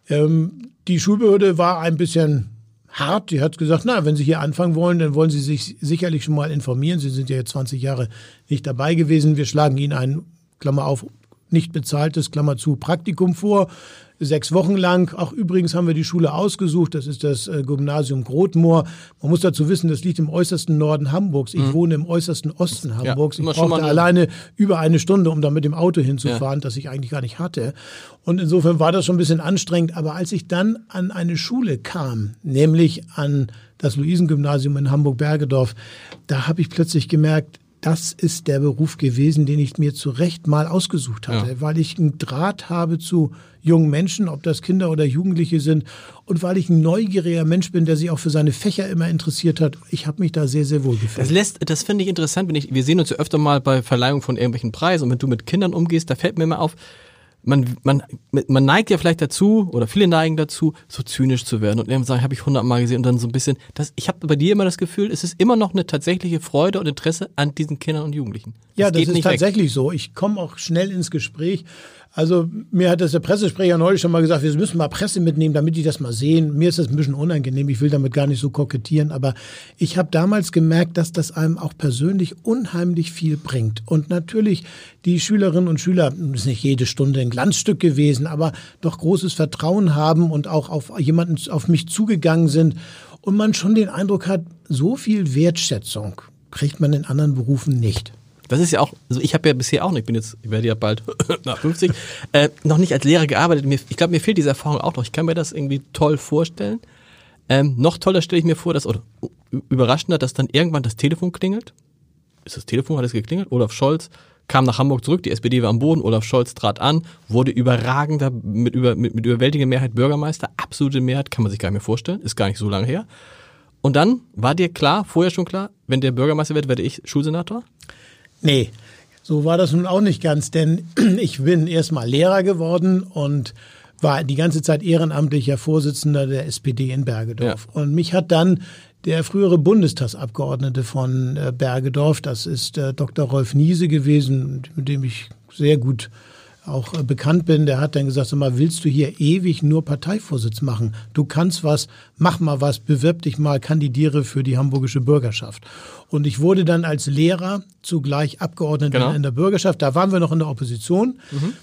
Ähm, die Schulbehörde war ein bisschen hart. Die hat gesagt, na, wenn Sie hier anfangen wollen, dann wollen Sie sich sicherlich schon mal informieren. Sie sind ja jetzt 20 Jahre nicht dabei gewesen. Wir schlagen Ihnen ein, Klammer auf, nicht bezahltes, Klammer zu, Praktikum vor sechs Wochen lang. Auch übrigens haben wir die Schule ausgesucht. Das ist das äh, Gymnasium Grotmoor. Man muss dazu wissen, das liegt im äußersten Norden Hamburgs. Ich mhm. wohne im äußersten Osten Hamburgs. Ja, ich brauchte alleine über eine Stunde, um da mit dem Auto hinzufahren, ja. das ich eigentlich gar nicht hatte. Und insofern war das schon ein bisschen anstrengend. Aber als ich dann an eine Schule kam, nämlich an das Luisengymnasium in Hamburg-Bergedorf, da habe ich plötzlich gemerkt, das ist der Beruf gewesen, den ich mir zu Recht mal ausgesucht hatte, ja. weil ich einen Draht habe zu jungen Menschen, ob das Kinder oder Jugendliche sind, und weil ich ein neugieriger Mensch bin, der sich auch für seine Fächer immer interessiert hat. Ich habe mich da sehr, sehr wohl gefühlt. Das lässt, das finde ich interessant, wenn ich, wir sehen uns ja öfter mal bei Verleihung von irgendwelchen Preisen und wenn du mit Kindern umgehst, da fällt mir immer auf, man, man, man neigt ja vielleicht dazu, oder viele neigen dazu, so zynisch zu werden und irgendwann sagen, habe ich hundertmal gesehen und dann so ein bisschen, das, ich habe bei dir immer das Gefühl, es ist immer noch eine tatsächliche Freude und Interesse an diesen Kindern und Jugendlichen. Das ja, das ist tatsächlich weg. so. Ich komme auch schnell ins Gespräch. Also mir hat das der Pressesprecher neulich schon mal gesagt, wir müssen mal Presse mitnehmen, damit die das mal sehen. Mir ist das ein bisschen unangenehm, ich will damit gar nicht so kokettieren, aber ich habe damals gemerkt, dass das einem auch persönlich unheimlich viel bringt. Und natürlich die Schülerinnen und Schüler, ist nicht jede Stunde ein Glanzstück gewesen, aber doch großes Vertrauen haben und auch auf jemanden, auf mich zugegangen sind und man schon den Eindruck hat, so viel Wertschätzung kriegt man in anderen Berufen nicht. Das ist ja auch, also ich habe ja bisher auch nicht, ich bin jetzt, ich werde ja bald nach 50, äh, noch nicht als Lehrer gearbeitet. Mir, ich glaube, mir fehlt diese Erfahrung auch noch. Ich kann mir das irgendwie toll vorstellen. Ähm, noch toller stelle ich mir vor, dass, oder überraschender, dass dann irgendwann das Telefon klingelt. Ist das Telefon, hat es geklingelt? Olaf Scholz kam nach Hamburg zurück, die SPD war am Boden, Olaf Scholz trat an, wurde überragender, mit, über, mit, mit überwältigender Mehrheit Bürgermeister, absolute Mehrheit, kann man sich gar nicht mehr vorstellen, ist gar nicht so lange her. Und dann war dir klar, vorher schon klar, wenn der Bürgermeister wird, werde ich Schulsenator? Nee, so war das nun auch nicht ganz, denn ich bin erstmal Lehrer geworden und war die ganze Zeit ehrenamtlicher Vorsitzender der SPD in Bergedorf. Ja. Und mich hat dann der frühere Bundestagsabgeordnete von äh, Bergedorf, das ist äh, Dr. Rolf Niese gewesen, mit dem ich sehr gut auch äh, bekannt bin, der hat dann gesagt, sag mal, willst du hier ewig nur Parteivorsitz machen? Du kannst was, mach mal was, bewirb dich mal, kandidiere für die hamburgische Bürgerschaft. Und ich wurde dann als Lehrer zugleich Abgeordneter genau. in der Bürgerschaft. Da waren wir noch in der Opposition. Mhm.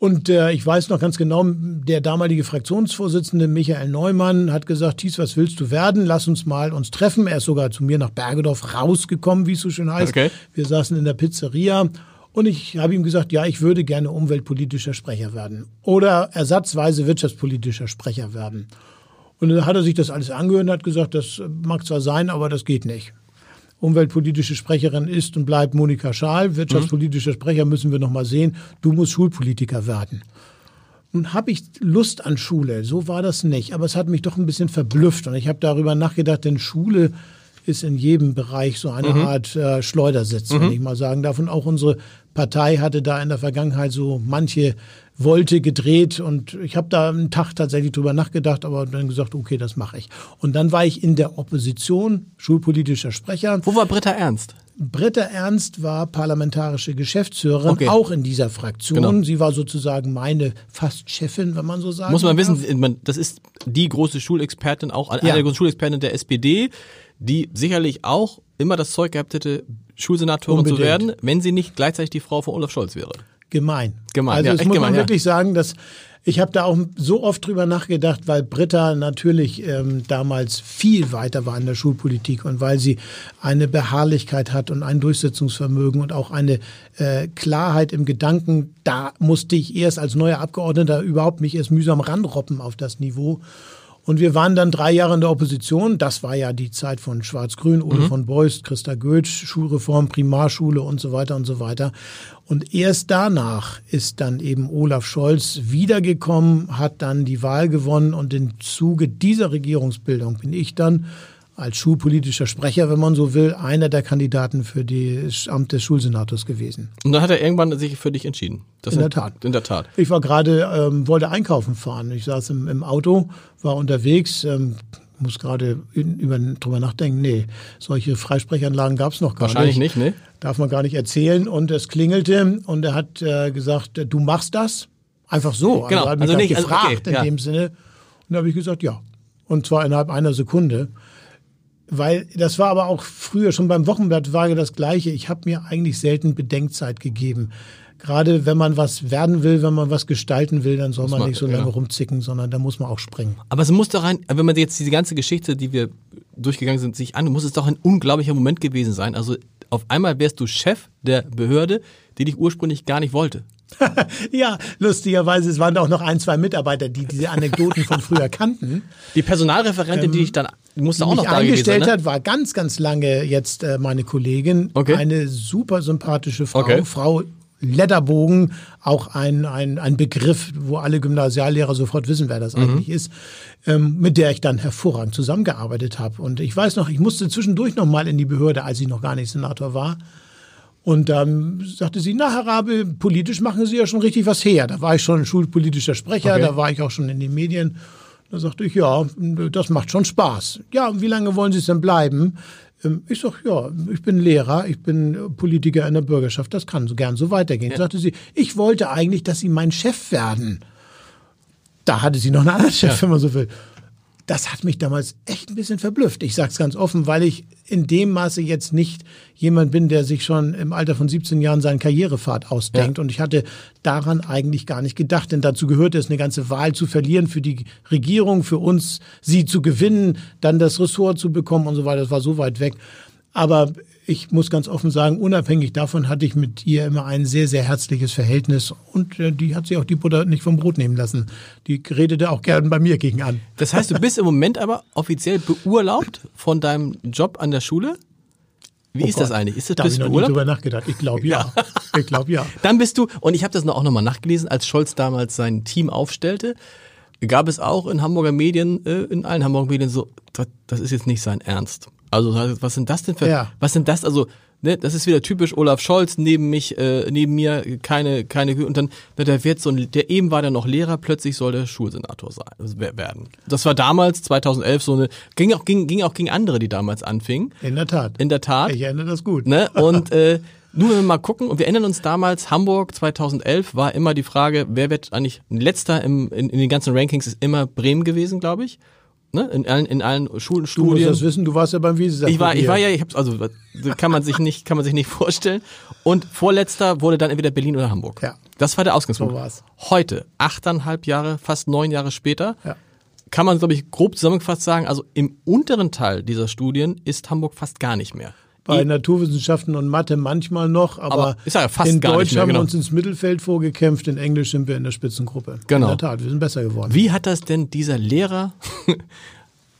Und äh, ich weiß noch ganz genau, der damalige Fraktionsvorsitzende Michael Neumann hat gesagt, Thies, was willst du werden? Lass uns mal uns treffen. Er ist sogar zu mir nach Bergedorf rausgekommen, wie es so schön heißt. Okay. Wir saßen in der Pizzeria und ich habe ihm gesagt, ja, ich würde gerne umweltpolitischer Sprecher werden oder ersatzweise wirtschaftspolitischer Sprecher werden. Und dann hat er sich das alles angehört und hat gesagt, das mag zwar sein, aber das geht nicht. Umweltpolitische Sprecherin ist und bleibt Monika Schaal. Wirtschaftspolitischer Sprecher müssen wir noch mal sehen. Du musst Schulpolitiker werden. Nun habe ich Lust an Schule, so war das nicht, aber es hat mich doch ein bisschen verblüfft und ich habe darüber nachgedacht, denn Schule ist in jedem Bereich so eine mhm. Art äh, Schleudersitz, mhm. wenn ich mal sagen darf. Und auch unsere Partei hatte da in der Vergangenheit so manche Wolte gedreht und ich habe da einen Tag tatsächlich drüber nachgedacht, aber dann gesagt, okay, das mache ich. Und dann war ich in der Opposition, schulpolitischer Sprecher. Wo war Britta Ernst? Britta Ernst war parlamentarische Geschäftsführerin, okay. auch in dieser Fraktion. Genau. Sie war sozusagen meine fast Chefin, wenn man so sagen Muss man darf. wissen, das ist die große Schulexpertin, auch eine ja. der großen Schulexpertin der SPD die sicherlich auch immer das Zeug gehabt hätte, Schulsenatorin Unbedingt. zu werden, wenn sie nicht gleichzeitig die Frau von Olaf Scholz wäre. Gemein. Gemein. Also ja, das muss gemein, man wirklich sagen, dass ich habe da auch so oft drüber nachgedacht, weil Britta natürlich ähm, damals viel weiter war in der Schulpolitik und weil sie eine Beharrlichkeit hat und ein Durchsetzungsvermögen und auch eine äh, Klarheit im Gedanken. Da musste ich erst als neuer Abgeordneter überhaupt mich erst mühsam ranroppen auf das Niveau. Und wir waren dann drei Jahre in der Opposition. Das war ja die Zeit von Schwarz-Grün, Ole mhm. von Beust, Christa Goetsch, Schulreform, Primarschule und so weiter und so weiter. Und erst danach ist dann eben Olaf Scholz wiedergekommen, hat dann die Wahl gewonnen und im Zuge dieser Regierungsbildung bin ich dann als schulpolitischer Sprecher, wenn man so will, einer der Kandidaten für das Amt des Schulsenators gewesen. Und dann hat er irgendwann sich für dich entschieden. Das in der Tat. In der Tat. Ich war gerade, ähm, wollte einkaufen fahren. Ich saß im, im Auto, war unterwegs, ähm, muss gerade über, drüber nachdenken. Nee, solche Freisprechanlagen gab es noch gar Wahrscheinlich nicht. Wahrscheinlich nicht, ne? Darf man gar nicht erzählen. Und es klingelte und er hat äh, gesagt, du machst das. Einfach so. Genau. Also, hat mich also nicht also gefragt also okay, in ja. dem Sinne. Und da habe ich gesagt, ja. Und zwar innerhalb einer Sekunde. Weil das war aber auch früher schon beim Wochenblatt war ja das Gleiche. Ich habe mir eigentlich selten Bedenkzeit gegeben. Gerade wenn man was werden will, wenn man was gestalten will, dann soll Muss man nicht so lange genau. rumzicken, sondern da muss man auch springen. Aber es muss doch ein, wenn man jetzt diese ganze Geschichte, die wir durchgegangen sind, sich an, muss es doch ein unglaublicher Moment gewesen sein. Also auf einmal wärst du Chef der Behörde, die dich ursprünglich gar nicht wollte. Ja, lustigerweise, es waren auch noch ein, zwei Mitarbeiter, die diese Anekdoten von früher kannten. Die Personalreferentin, die dich dann, musste auch noch da gewesen sein, eingestellt ne? hat, war ganz, ganz lange jetzt äh, meine Kollegin. Okay. Eine super sympathische Frau, Okay. Frau Lederbogen, auch ein, ein, ein Begriff, wo alle Gymnasiallehrer sofort wissen, wer das Mhm. eigentlich ist, ähm, mit der ich dann hervorragend zusammengearbeitet habe. Und ich weiß noch, ich musste zwischendurch noch mal in die Behörde, als ich noch gar nicht Senator war. Und dann sagte sie, na, Herr Rabe, politisch machen Sie ja schon richtig was her. Da war ich schon schulpolitischer Sprecher, Okay. da war ich auch schon in den Medien. Da sagte ich, ja, das macht schon Spaß. Ja, und wie lange wollen Sie es denn bleiben? Ähm, Ich sag, ja, ich bin Lehrer, ich bin Politiker in der Bürgerschaft, das kann so gern so weitergehen. Sagte sie, ich wollte eigentlich, dass Sie mein Chef werden. Da hatte sie noch einen anderen Chef, wenn man so will. Das hat mich damals echt ein bisschen verblüfft. Ich sag's ganz offen, weil ich in dem Maße jetzt nicht jemand bin, der sich schon im Alter von 17 Jahren seinen Karrierepfad ausdenkt. Und ich hatte daran eigentlich gar nicht gedacht, denn dazu gehörte es, eine ganze Wahl zu verlieren für die Regierung, für uns, sie zu gewinnen, dann das Ressort zu bekommen und so weiter. Das war so weit weg. Aber ich muss ganz offen sagen, unabhängig davon hatte ich mit ihr immer ein sehr, sehr herzliches Verhältnis. Und äh, die hat sich auch die Butter nicht vom Brot nehmen lassen. Die redete auch gern bei mir gegen an. Das heißt, du bist im Moment aber offiziell beurlaubt von deinem Job an der Schule? Wie ist das eigentlich? Ist das Oh da habe bist ich du noch nie beurlaubt? drüber nachgedacht. Ich glaube ja. Ich glaube ja. Dann bist du, und ich habe das noch- auch nochmal nachgelesen, als Scholz damals sein Team aufstellte, gab es auch in Hamburger Medien, äh, in allen Hamburger Medien so, das ist jetzt nicht sein Ernst. Also was sind das denn für, Ja. was sind das, also, ne, das ist wieder typisch Olaf Scholz, neben mich, äh, neben mir keine, keine, und dann, na, der wird so ein, der eben war der noch Lehrer, plötzlich soll der Schulsenator sein, also wer- werden. Das war damals, 2011, so eine, ging auch, ging, ging auch gegen andere, die damals anfingen. In der Tat. In der Tat. Ich erinnere das gut. Ne? Und äh, nur wenn wir mal gucken, und wir erinnern uns damals, Hamburg 2011 war immer die Frage, wer wird eigentlich letzter im, in, in den ganzen Rankings ist immer Bremen gewesen, glaube ich. Ne? In allen, in allen Schulen, Du musst Studien. das wissen, du warst ja beim Wiesensack. Ich war, ich war ja, ich hab's, also kann man sich nicht, kann man sich nicht vorstellen. Und vorletzter wurde dann entweder Berlin oder Hamburg. Ja. Das war der Ausgangspunkt. So war's. Heute, achteinhalb Jahre, fast neun Jahre später, Ja. kann man, glaube ich, grob zusammengefasst sagen, also im unteren Teil dieser Studien ist Hamburg fast gar nicht mehr. Bei Naturwissenschaften und Mathe manchmal noch, aber, Aber ja in Deutsch mehr, haben genau. wir uns ins Mittelfeld vorgekämpft, in Englisch sind wir in der Spitzengruppe. Genau. In der Tat, wir sind besser geworden. Wie hat das denn dieser Lehrer,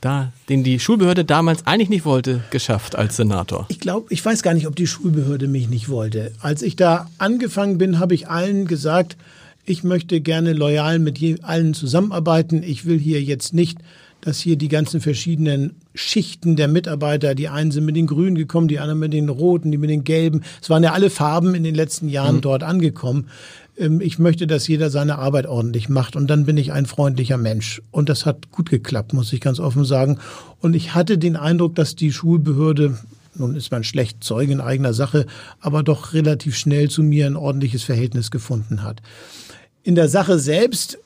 da, den die Schulbehörde damals eigentlich nicht wollte, geschafft als Senator? Ich glaube, ich weiß gar nicht, ob die Schulbehörde mich nicht wollte. Als ich da angefangen bin, habe ich allen gesagt, ich möchte gerne loyal mit allen zusammenarbeiten. Ich will hier jetzt nicht, dass hier die ganzen verschiedenen Schichten der Mitarbeiter, die einen sind mit den Grünen gekommen, die anderen mit den Roten, die mit den Gelben. Es waren ja alle Farben in den letzten Jahren dort angekommen. Ähm, Ich möchte, dass jeder seine Arbeit ordentlich macht und dann bin ich ein freundlicher Mensch. Und das hat gut geklappt, muss ich ganz offen sagen. Und ich hatte den Eindruck, dass die Schulbehörde nun ist man schlecht Zeuge in eigener Sache, aber doch relativ schnell zu mir ein ordentliches Verhältnis gefunden hat. In der Sache selbst,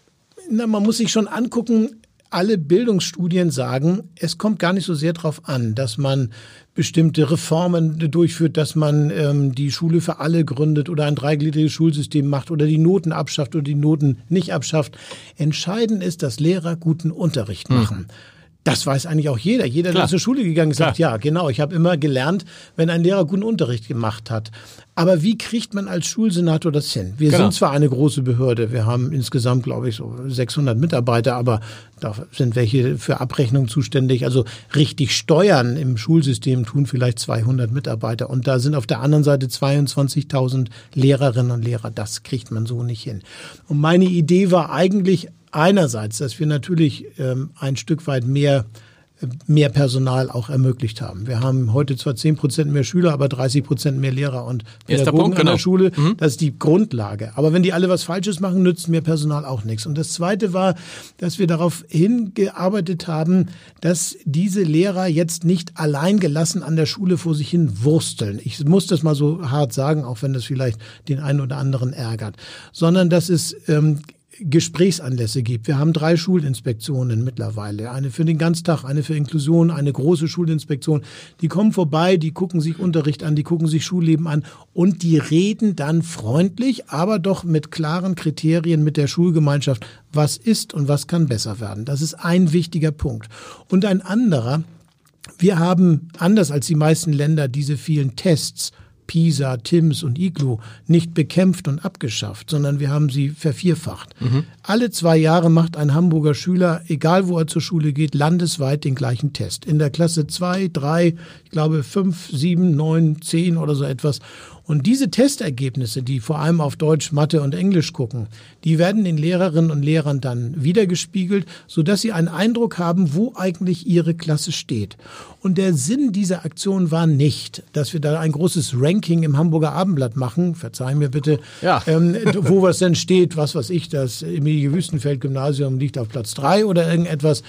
na, man muss sich schon angucken, alle Bildungsstudien sagen, es kommt gar nicht so sehr darauf an, dass man bestimmte Reformen durchführt, dass man ähm, die Schule für alle gründet oder ein dreigliedriges Schulsystem macht oder die Noten abschafft oder die Noten nicht abschafft. Entscheidend ist, dass Lehrer guten Unterricht machen. Das weiß eigentlich auch jeder. Jeder, Klar. der zur Schule gegangen ist, sagt, ja, genau, ich habe immer gelernt, wenn ein Lehrer guten Unterricht gemacht hat. Aber wie kriegt man als Schulsenator das hin? Wir Genau. sind zwar eine große Behörde, wir haben insgesamt, glaube ich, so 600 Mitarbeiter, aber da sind welche für Abrechnung zuständig. Also richtig steuern im Schulsystem tun vielleicht 200 Mitarbeiter. Und da sind auf der anderen Seite 22.000 Lehrerinnen und Lehrer. Das kriegt man so nicht hin. Und meine Idee war eigentlich einerseits, dass wir natürlich ähm, ein Stück weit mehr mehr Personal auch ermöglicht haben. Wir haben heute zwar 10 Prozent mehr Schüler, aber 30 Prozent mehr Lehrer und Pädagogen Punkt, an genau. der Schule. Das ist die Grundlage. Aber wenn die alle was Falsches machen, nützt mehr Personal auch nichts. Und das Zweite war, dass wir darauf hingearbeitet haben, dass diese Lehrer jetzt nicht allein gelassen an der Schule vor sich hin wursteln. Ich muss das mal so hart sagen, auch wenn das vielleicht den einen oder anderen ärgert. Sondern dass es ähm, Gesprächsanlässe gibt. Wir haben drei Schulinspektionen mittlerweile. Eine für den Ganztag, eine für Inklusion, eine große Schulinspektion. Die kommen vorbei, die gucken sich Unterricht an, die gucken sich Schulleben an und die reden dann freundlich, aber doch mit klaren Kriterien mit der Schulgemeinschaft, was ist und was kann besser werden. Das ist ein wichtiger Punkt. Und ein anderer, wir haben, anders als die meisten Länder, diese vielen Tests PISA, TIMS und IGLU nicht bekämpft und abgeschafft, sondern wir haben sie vervierfacht. Mhm. Alle zwei Jahre macht ein Hamburger Schüler, egal wo er zur Schule geht, landesweit den gleichen Test. In der Klasse 2, 3, ich glaube 5, 7, 9, 10 oder so etwas. Und diese Testergebnisse, die vor allem auf Deutsch, Mathe und Englisch gucken, die werden den Lehrerinnen und Lehrern dann wiedergespiegelt, sodass sie einen Eindruck haben, wo eigentlich ihre Klasse steht. Und der Sinn dieser Aktion war nicht, dass wir da ein großes Ranking im Hamburger Abendblatt machen, verzeihen mir bitte, ja. ähm, wo was denn steht, was weiß ich, das Emilie Wüstenfeld Gymnasium liegt auf Platz drei oder irgendetwas,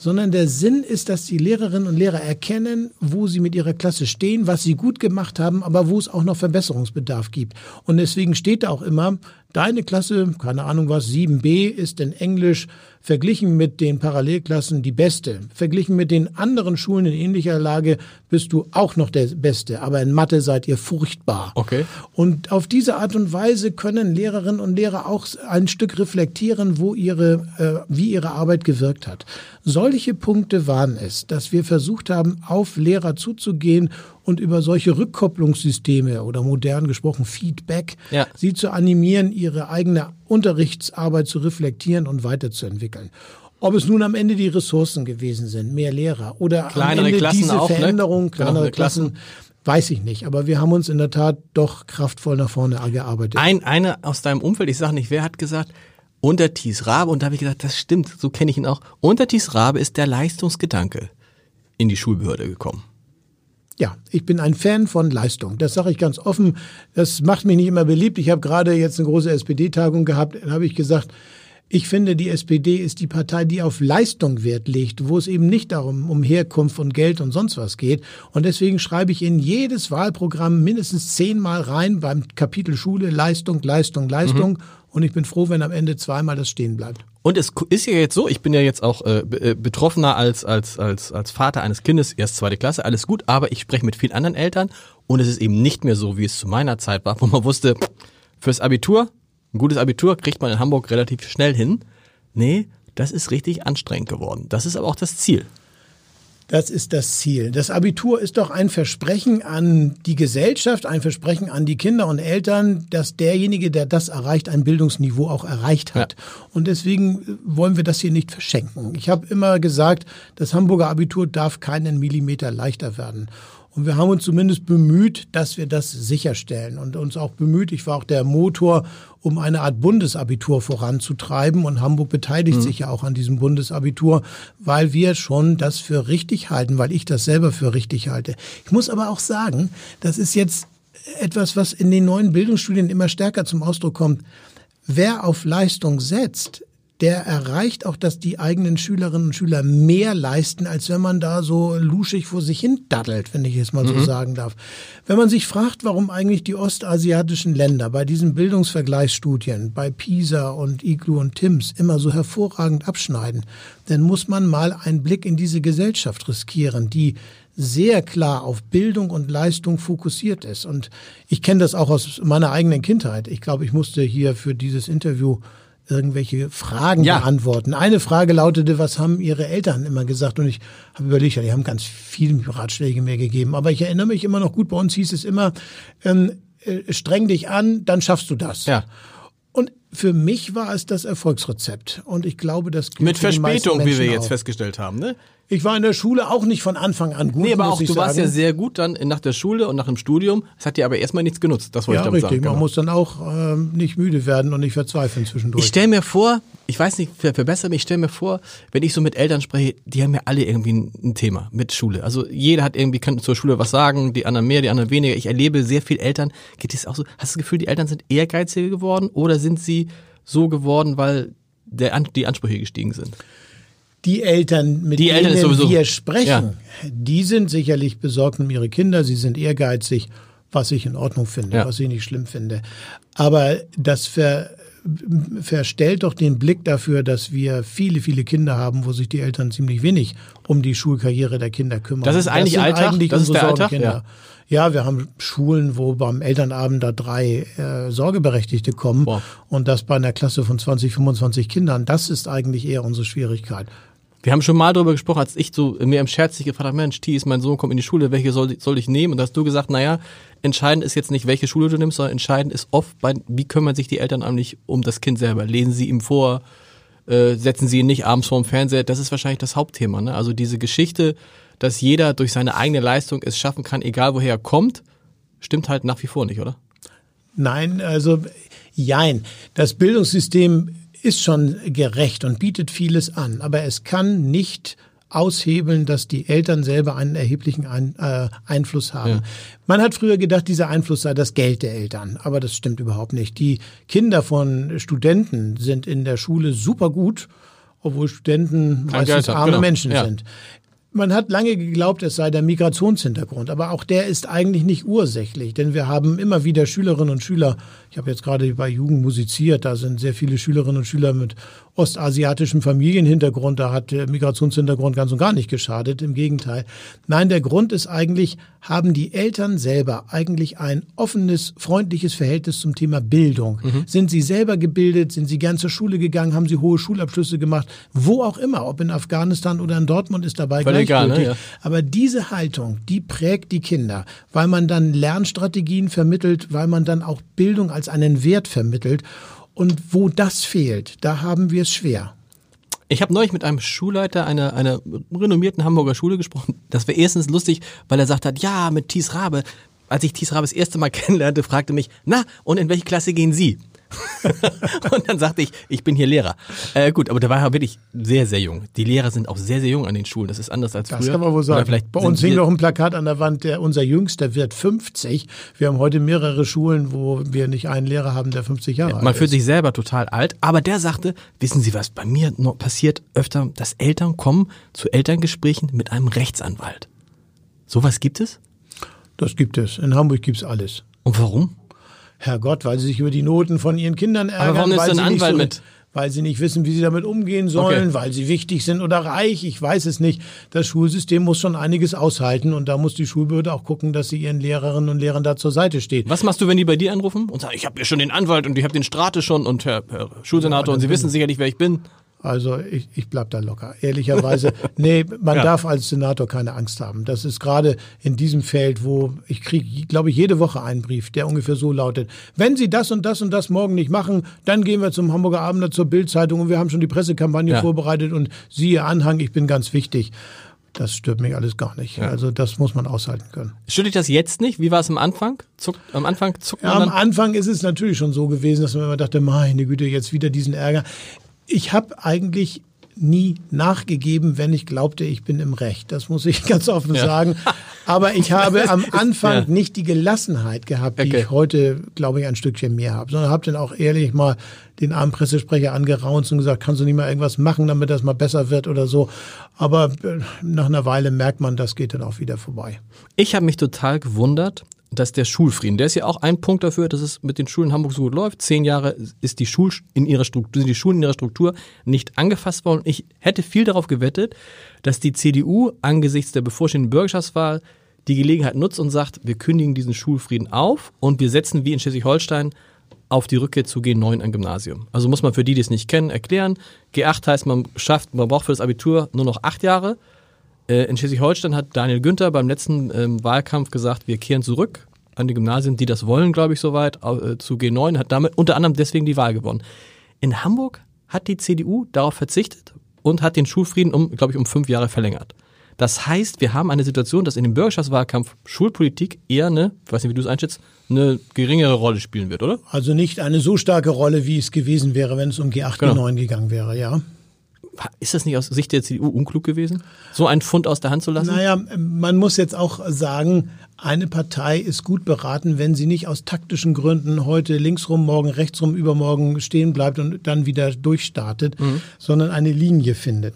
sondern der Sinn ist, dass die Lehrerinnen und Lehrer erkennen, wo sie mit ihrer Klasse stehen, was sie gut gemacht haben, aber wo es auch noch Verbesserungsbedarf gibt. Und deswegen steht da auch immer, deine Klasse, keine Ahnung was, 7b ist in Englisch verglichen mit den Parallelklassen die beste. Verglichen mit den anderen Schulen in ähnlicher Lage bist du auch noch der Beste, aber in Mathe seid ihr furchtbar. Okay. Und auf diese Art und Weise können Lehrerinnen und Lehrer auch ein Stück reflektieren, wo ihre, äh, wie ihre Arbeit gewirkt hat. Solche Punkte waren es, dass wir versucht haben, auf Lehrer zuzugehen und über solche Rückkopplungssysteme oder modern gesprochen Feedback, ja. sie zu animieren, ihre eigene Unterrichtsarbeit zu reflektieren und weiterzuentwickeln. Ob es nun am Ende die Ressourcen gewesen sind, mehr Lehrer oder kleinere am Ende Klassen diese auch, ne? Veränderung, ne? kleinere Klassen, weiß ich nicht. Aber wir haben uns in der Tat doch kraftvoll nach vorne gearbeitet. Ein, eine aus deinem Umfeld, ich sage nicht, wer hat gesagt, Untertis Rabe, und da habe ich gesagt, das stimmt, so kenne ich ihn auch. Untertis Rabe ist der Leistungsgedanke in die Schulbehörde gekommen. Ja, ich bin ein Fan von Leistung. Das sage ich ganz offen. Das macht mich nicht immer beliebt. Ich habe gerade jetzt eine große SPD-Tagung gehabt. Da habe ich gesagt, ich finde, die SPD ist die Partei, die auf Leistung Wert legt, wo es eben nicht darum um Herkunft und Geld und sonst was geht. Und deswegen schreibe ich in jedes Wahlprogramm mindestens zehnmal rein beim Kapitel Schule Leistung, Leistung, Leistung. Mhm. Und ich bin froh, wenn am Ende zweimal das stehen bleibt. Und es ist ja jetzt so, ich bin ja jetzt auch äh, äh, Betroffener als, als, als, als Vater eines Kindes, erst zweite Klasse, alles gut, aber ich spreche mit vielen anderen Eltern und es ist eben nicht mehr so, wie es zu meiner Zeit war, wo man wusste, fürs Abitur, ein gutes Abitur kriegt man in Hamburg relativ schnell hin. Nee, das ist richtig anstrengend geworden. Das ist aber auch das Ziel. Das ist das Ziel. Das Abitur ist doch ein Versprechen an die Gesellschaft, ein Versprechen an die Kinder und Eltern, dass derjenige, der das erreicht, ein Bildungsniveau auch erreicht hat. Ja. Und deswegen wollen wir das hier nicht verschenken. Ich habe immer gesagt, das Hamburger Abitur darf keinen Millimeter leichter werden. Und wir haben uns zumindest bemüht, dass wir das sicherstellen und uns auch bemüht. Ich war auch der Motor, um eine Art Bundesabitur voranzutreiben. Und Hamburg beteiligt mhm. sich ja auch an diesem Bundesabitur, weil wir schon das für richtig halten, weil ich das selber für richtig halte. Ich muss aber auch sagen, das ist jetzt etwas, was in den neuen Bildungsstudien immer stärker zum Ausdruck kommt. Wer auf Leistung setzt, der erreicht auch, dass die eigenen Schülerinnen und Schüler mehr leisten, als wenn man da so luschig vor sich hin daddelt, wenn ich es mal mhm. so sagen darf. Wenn man sich fragt, warum eigentlich die ostasiatischen Länder bei diesen Bildungsvergleichsstudien, bei PISA und IGLU und TIMS immer so hervorragend abschneiden, dann muss man mal einen Blick in diese Gesellschaft riskieren, die sehr klar auf Bildung und Leistung fokussiert ist. Und ich kenne das auch aus meiner eigenen Kindheit. Ich glaube, ich musste hier für dieses Interview irgendwelche Fragen ja. beantworten. Eine Frage lautete, was haben Ihre Eltern immer gesagt? Und ich habe überlegt, ja, die haben ganz viele Ratschläge mir gegeben. Aber ich erinnere mich immer noch gut, bei uns hieß es immer, ähm, äh, streng dich an, dann schaffst du das. Ja. Und für mich war es das Erfolgsrezept. Und ich glaube, das Mit Verspätung, wie wir jetzt auch. festgestellt haben, ne? Ich war in der Schule auch nicht von Anfang an gut. Nee, aber auch du sagen. warst ja sehr gut dann nach der Schule und nach dem Studium. Es hat dir aber erstmal nichts genutzt. Das wollte ja, ich damit richtig. sagen. Man genau. muss dann auch ähm, nicht müde werden und nicht verzweifeln zwischendurch. Ich stelle mir vor, ich weiß nicht, verbessere mich, ich stelle mir vor, wenn ich so mit Eltern spreche, die haben ja alle irgendwie ein, Thema mit Schule. Also jeder hat irgendwie, kann zur Schule was sagen, die anderen mehr, die anderen weniger. Ich erlebe sehr viele Eltern. Geht es auch so? Hast du das Gefühl, die Eltern sind ehrgeiziger geworden oder sind sie so geworden, weil der, die Ansprüche gestiegen sind? Die Eltern, mit die denen Eltern wir sprechen, ja. die sind sicherlich besorgt um ihre Kinder, sie sind ehrgeizig, was ich in Ordnung finde, ja. was ich nicht schlimm finde. Aber das Ver verstellt doch den Blick dafür, dass wir viele, viele Kinder haben, wo sich die Eltern ziemlich wenig um die Schulkarriere der Kinder kümmern. Das ist eigentlich sind Alltag? Eigentlich Das ist der Alltag? Sorgenkinder. Ja. wir haben Schulen, wo beim Elternabend da drei äh, Sorgeberechtigte kommen Boah. und das bei einer Klasse von 20, 25 Kindern. Das ist eigentlich eher unsere Schwierigkeit. Wir haben schon mal darüber gesprochen, als ich so mir im Scherz dich gefragt habe, Mensch, Thies, mein Sohn kommt in die Schule, welche soll, soll ich nehmen? Und da hast du gesagt, naja, entscheidend ist jetzt nicht, welche Schule du nimmst, sondern entscheidend ist oft, bei, wie kümmern sich die Eltern eigentlich um das Kind selber? Lesen sie ihm vor, äh, setzen sie ihn nicht abends vorm Fernseher? Das ist wahrscheinlich das Hauptthema. Ne? Also diese Geschichte, dass jeder durch seine eigene Leistung es schaffen kann, egal woher er kommt, stimmt halt nach wie vor nicht, oder? Nein, also jein. Das Bildungssystem ist schon gerecht und bietet vieles an, aber es kann nicht aushebeln, dass die Eltern selber einen erheblichen Ein, äh, Einfluss haben. Ja. Man hat früher gedacht, dieser Einfluss sei das Geld der Eltern, aber das stimmt überhaupt nicht. Die Kinder von Studenten sind in der Schule super gut, obwohl Studenten Kein meistens Geld arme genau. Menschen Ja. sind. Man hat lange geglaubt, es sei der Migrationshintergrund, aber auch der ist eigentlich nicht ursächlich, denn wir haben immer wieder Schülerinnen und Schüler, ich habe jetzt gerade bei Jugend musiziert, da sind sehr viele Schülerinnen und Schüler mit ostasiatischem Familienhintergrund, da hat der Migrationshintergrund ganz und gar nicht geschadet, im Gegenteil. Nein, der Grund ist eigentlich, haben die Eltern selber eigentlich ein offenes, freundliches Verhältnis zum Thema Bildung? Sind sie selber gebildet? Sind sie gern zur Schule gegangen? Haben sie hohe Schulabschlüsse gemacht? Wo auch immer, ob in Afghanistan oder in Dortmund ist dabei Völlig egal, ne? gleichgültig. Ja. Aber diese Haltung, die prägt die Kinder, weil man dann Lernstrategien vermittelt, weil man dann auch Bildung als einen Wert vermittelt. Und wo das fehlt, da haben wir es schwer. Ich habe neulich mit einem Schulleiter einer, einer renommierten Hamburger Schule gesprochen. Das war erstens lustig, weil er sagt hat, ja, mit Thies Rabe. Als ich Thies Rabe das erste Mal kennenlernte, fragte mich, na, und in welche Klasse gehen Sie? und dann sagte ich, ich bin hier Lehrer. Äh, gut, aber der war ja wirklich sehr, sehr jung. Die Lehrer sind auch sehr, sehr jung an den Schulen. Das ist anders als Das früher. kann man wohl Oder sagen. Vielleicht Bei uns hing noch ein Plakat an der Wand, der unser Jüngster wird 50. Wir haben heute mehrere Schulen, wo wir nicht einen Lehrer haben, der 50 Jahre alt Man ist. fühlt sich selber total alt, aber der sagte, wissen Sie was, bei mir passiert öfter, dass Eltern kommen zu Elterngesprächen mit einem Rechtsanwalt. Sowas gibt es? Das gibt es. In Hamburg gibt's alles. Und warum? Herrgott, weil sie sich über die Noten von ihren Kindern ärgern. warum ist weil da ein sie nicht Anwalt so, mit? Weil sie nicht wissen, wie sie damit umgehen sollen, Okay. weil sie wichtig sind oder reich. Ich weiß es nicht. Das Schulsystem muss schon einiges aushalten und da muss die Schulbehörde auch gucken, dass sie ihren Lehrerinnen und Lehrern da zur Seite steht. Was machst du, wenn die bei dir anrufen und sagen, ich habe ja schon den Anwalt und ich habe den Strate schon und Herr, Herr Schulsenator und Sie wissen sicherlich, wer ich bin. Also ich, ich bleib da locker. Ehrlicherweise, nee, man Ja. darf als Senator keine Angst haben. Das ist gerade in diesem Feld, wo ich kriege, glaube ich, jede Woche einen Brief, der ungefähr so lautet, wenn Sie das und das und das morgen nicht machen, dann gehen wir zum Hamburger Abender zur Bildzeitung und wir haben schon die Pressekampagne Ja. vorbereitet und siehe Anhang, ich bin ganz wichtig. Das stört mich alles gar nicht. Ja. Also das muss man aushalten können. Stört dich das jetzt nicht? Wie war es am Anfang? Zuckt, am Anfang zuckt Ja, man am dann? Anfang ist es natürlich schon so gewesen, dass man immer dachte, meine Güte, jetzt wieder diesen Ärger. Ich habe eigentlich nie nachgegeben, wenn ich glaubte, ich bin im Recht. Das muss ich ganz offen Ja. sagen. Aber ich habe am Anfang Ja. nicht die Gelassenheit gehabt, die Okay. ich heute, glaube ich, ein Stückchen mehr habe, sondern habe dann auch ehrlich mal den armen Pressesprecher angeraunzt und gesagt, kannst du nicht mal irgendwas machen, damit das mal besser wird oder so. Aber äh, nach einer Weile merkt man, das geht dann auch wieder vorbei. Ich habe mich total gewundert, dass der Schulfrieden, der ist ja auch ein Punkt dafür, dass es mit den Schulen in Hamburg so gut läuft. Zehn Jahre ist die Schul in ihrer Struktur, sind die Schulen in ihrer Struktur nicht angefasst worden. Ich hätte viel darauf gewettet, dass die CDU angesichts der bevorstehenden Bürgerschaftswahl die Gelegenheit nutzt und sagt, wir kündigen diesen Schulfrieden auf und wir setzen wie in Schleswig-Holstein auf die Rückkehr zu G9 ein Gymnasium. Also muss man für die, die es nicht kennen, erklären. G8 heißt, man schafft, man braucht für das Abitur nur noch acht Jahre. Äh, In Schleswig-Holstein hat Daniel Günther beim letzten ähm, Wahlkampf gesagt, wir kehren zurück an die Gymnasien, die das wollen, glaube ich, soweit, äh, zu G9, hat damit unter anderem deswegen die Wahl gewonnen. In Hamburg hat die CDU darauf verzichtet und hat den Schulfrieden um, glaube ich, um fünf Jahre verlängert. Das heißt, wir haben eine Situation, dass in dem Bürgerschaftswahlkampf Schulpolitik eher eine, ich weiß nicht, wie du es einschätzt, eine geringere Rolle spielen wird, oder? Also nicht eine so starke Rolle, wie es gewesen wäre, wenn es um G8, Genau. G9 gegangen wäre, ja. Ist das nicht aus Sicht der CDU unklug gewesen, so einen Fund aus der Hand zu lassen? Naja, man muss jetzt auch sagen, eine Partei ist gut beraten, wenn sie nicht aus taktischen Gründen heute linksrum, morgen rechtsrum, übermorgen stehen bleibt und dann wieder durchstartet, sondern eine Linie findet.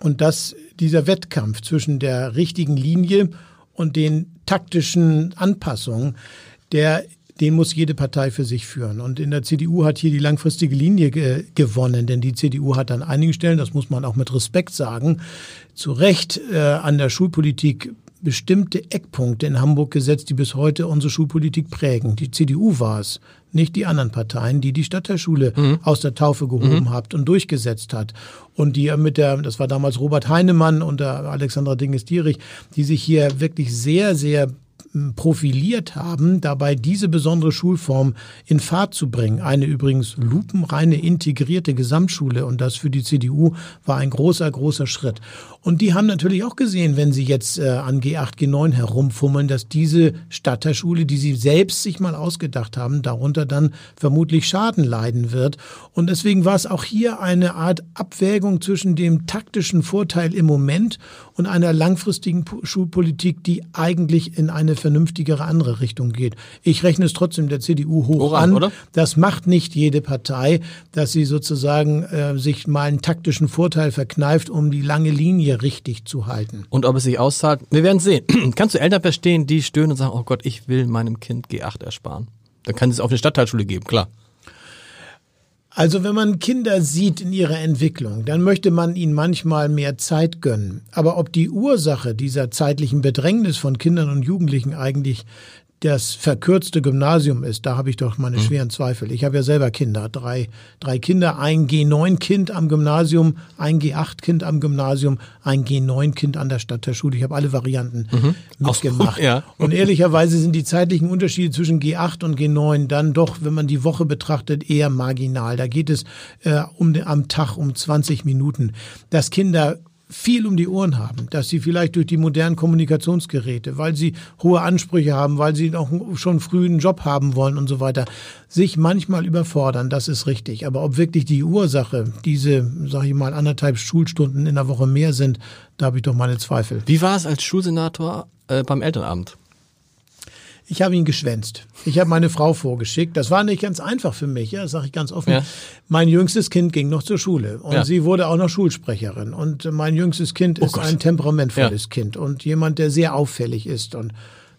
Und dass dieser Wettkampf zwischen der richtigen Linie und den taktischen Anpassungen, der den muss jede Partei für sich führen. Und in der CDU hat hier die langfristige Linie ge gewonnen, denn die CDU hat an einigen Stellen, das muss man auch mit Respekt sagen, zu Recht äh, an der Schulpolitik bestimmte Eckpunkte in Hamburg gesetzt, die bis heute unsere Schulpolitik prägen. Die CDU war es, nicht die anderen Parteien, die die Stadtteilschule mhm. aus der Taufe gehoben mhm. hat und durchgesetzt hat. Und die mit der, das war damals Robert Heinemann und der Alexandra Dinges-Dierich, die sich hier wirklich sehr, sehr profiliert haben, dabei diese besondere Schulform in Fahrt zu bringen. Eine übrigens lupenreine integrierte Gesamtschule und das für die CDU war ein großer, großer Schritt. Und die haben natürlich auch gesehen, wenn sie jetzt äh, an G8, G9 herumfummeln, dass diese Stadtteilschule, die sie selbst sich mal ausgedacht haben, darunter dann vermutlich Schaden leiden wird. Und deswegen war es auch hier eine Art Abwägung zwischen dem taktischen Vorteil im Moment und einer langfristigen Schulpolitik, die eigentlich in eine vernünftigere andere Richtung geht. Ich rechne es trotzdem der CDU hoch Oran, an. Oder? Das macht nicht jede Partei, dass sie sozusagen äh, sich mal einen taktischen Vorteil verkneift, um die lange Linie richtig zu halten. Und ob es sich auszahlt, wir werden sehen. Kannst du Eltern verstehen, die stöhnen und sagen, oh Gott, ich will meinem Kind G8 ersparen? Dann kann es auf eine Stadtteilschule geben, klar. Also wenn man Kinder sieht in ihrer Entwicklung, dann möchte man ihnen manchmal mehr Zeit gönnen. Aber ob die Ursache dieser zeitlichen Bedrängnis von Kindern und Jugendlichen eigentlich das verkürzte Gymnasium ist, da habe ich doch meine mhm. schweren Zweifel. Ich habe ja selber Kinder, drei, drei Kinder, ein G9-Kind am Gymnasium, ein G8-Kind am Gymnasium, ein G9-Kind an der Stadtteilschule. Ich habe alle Varianten mhm. mitgemacht. ja. Und ehrlicherweise sind die zeitlichen Unterschiede zwischen G8 und G9 dann doch, wenn man die Woche betrachtet, eher marginal. Da geht es äh, um, am Tag um 20 Minuten. Dass Kinder viel um die Ohren haben, dass sie vielleicht durch die modernen Kommunikationsgeräte, weil sie hohe Ansprüche haben, weil sie auch schon früh einen Job haben wollen und so weiter, sich manchmal überfordern, das ist richtig. Aber ob wirklich die Ursache diese, sage ich mal, anderthalb Schulstunden in der Woche mehr sind, da habe ich doch meine Zweifel. Wie war es als Schulsenator äh, beim Elternabend? Ich habe ihn geschwänzt. Ich habe meine Frau vorgeschickt. Das war nicht ganz einfach für mich, ja, das sage ich ganz offen. Ja. Mein jüngstes Kind ging noch zur Schule und ja. sie wurde auch noch Schulsprecherin. Und mein jüngstes Kind oh ist Gott. ein temperamentvolles ja. Kind und jemand, der sehr auffällig ist und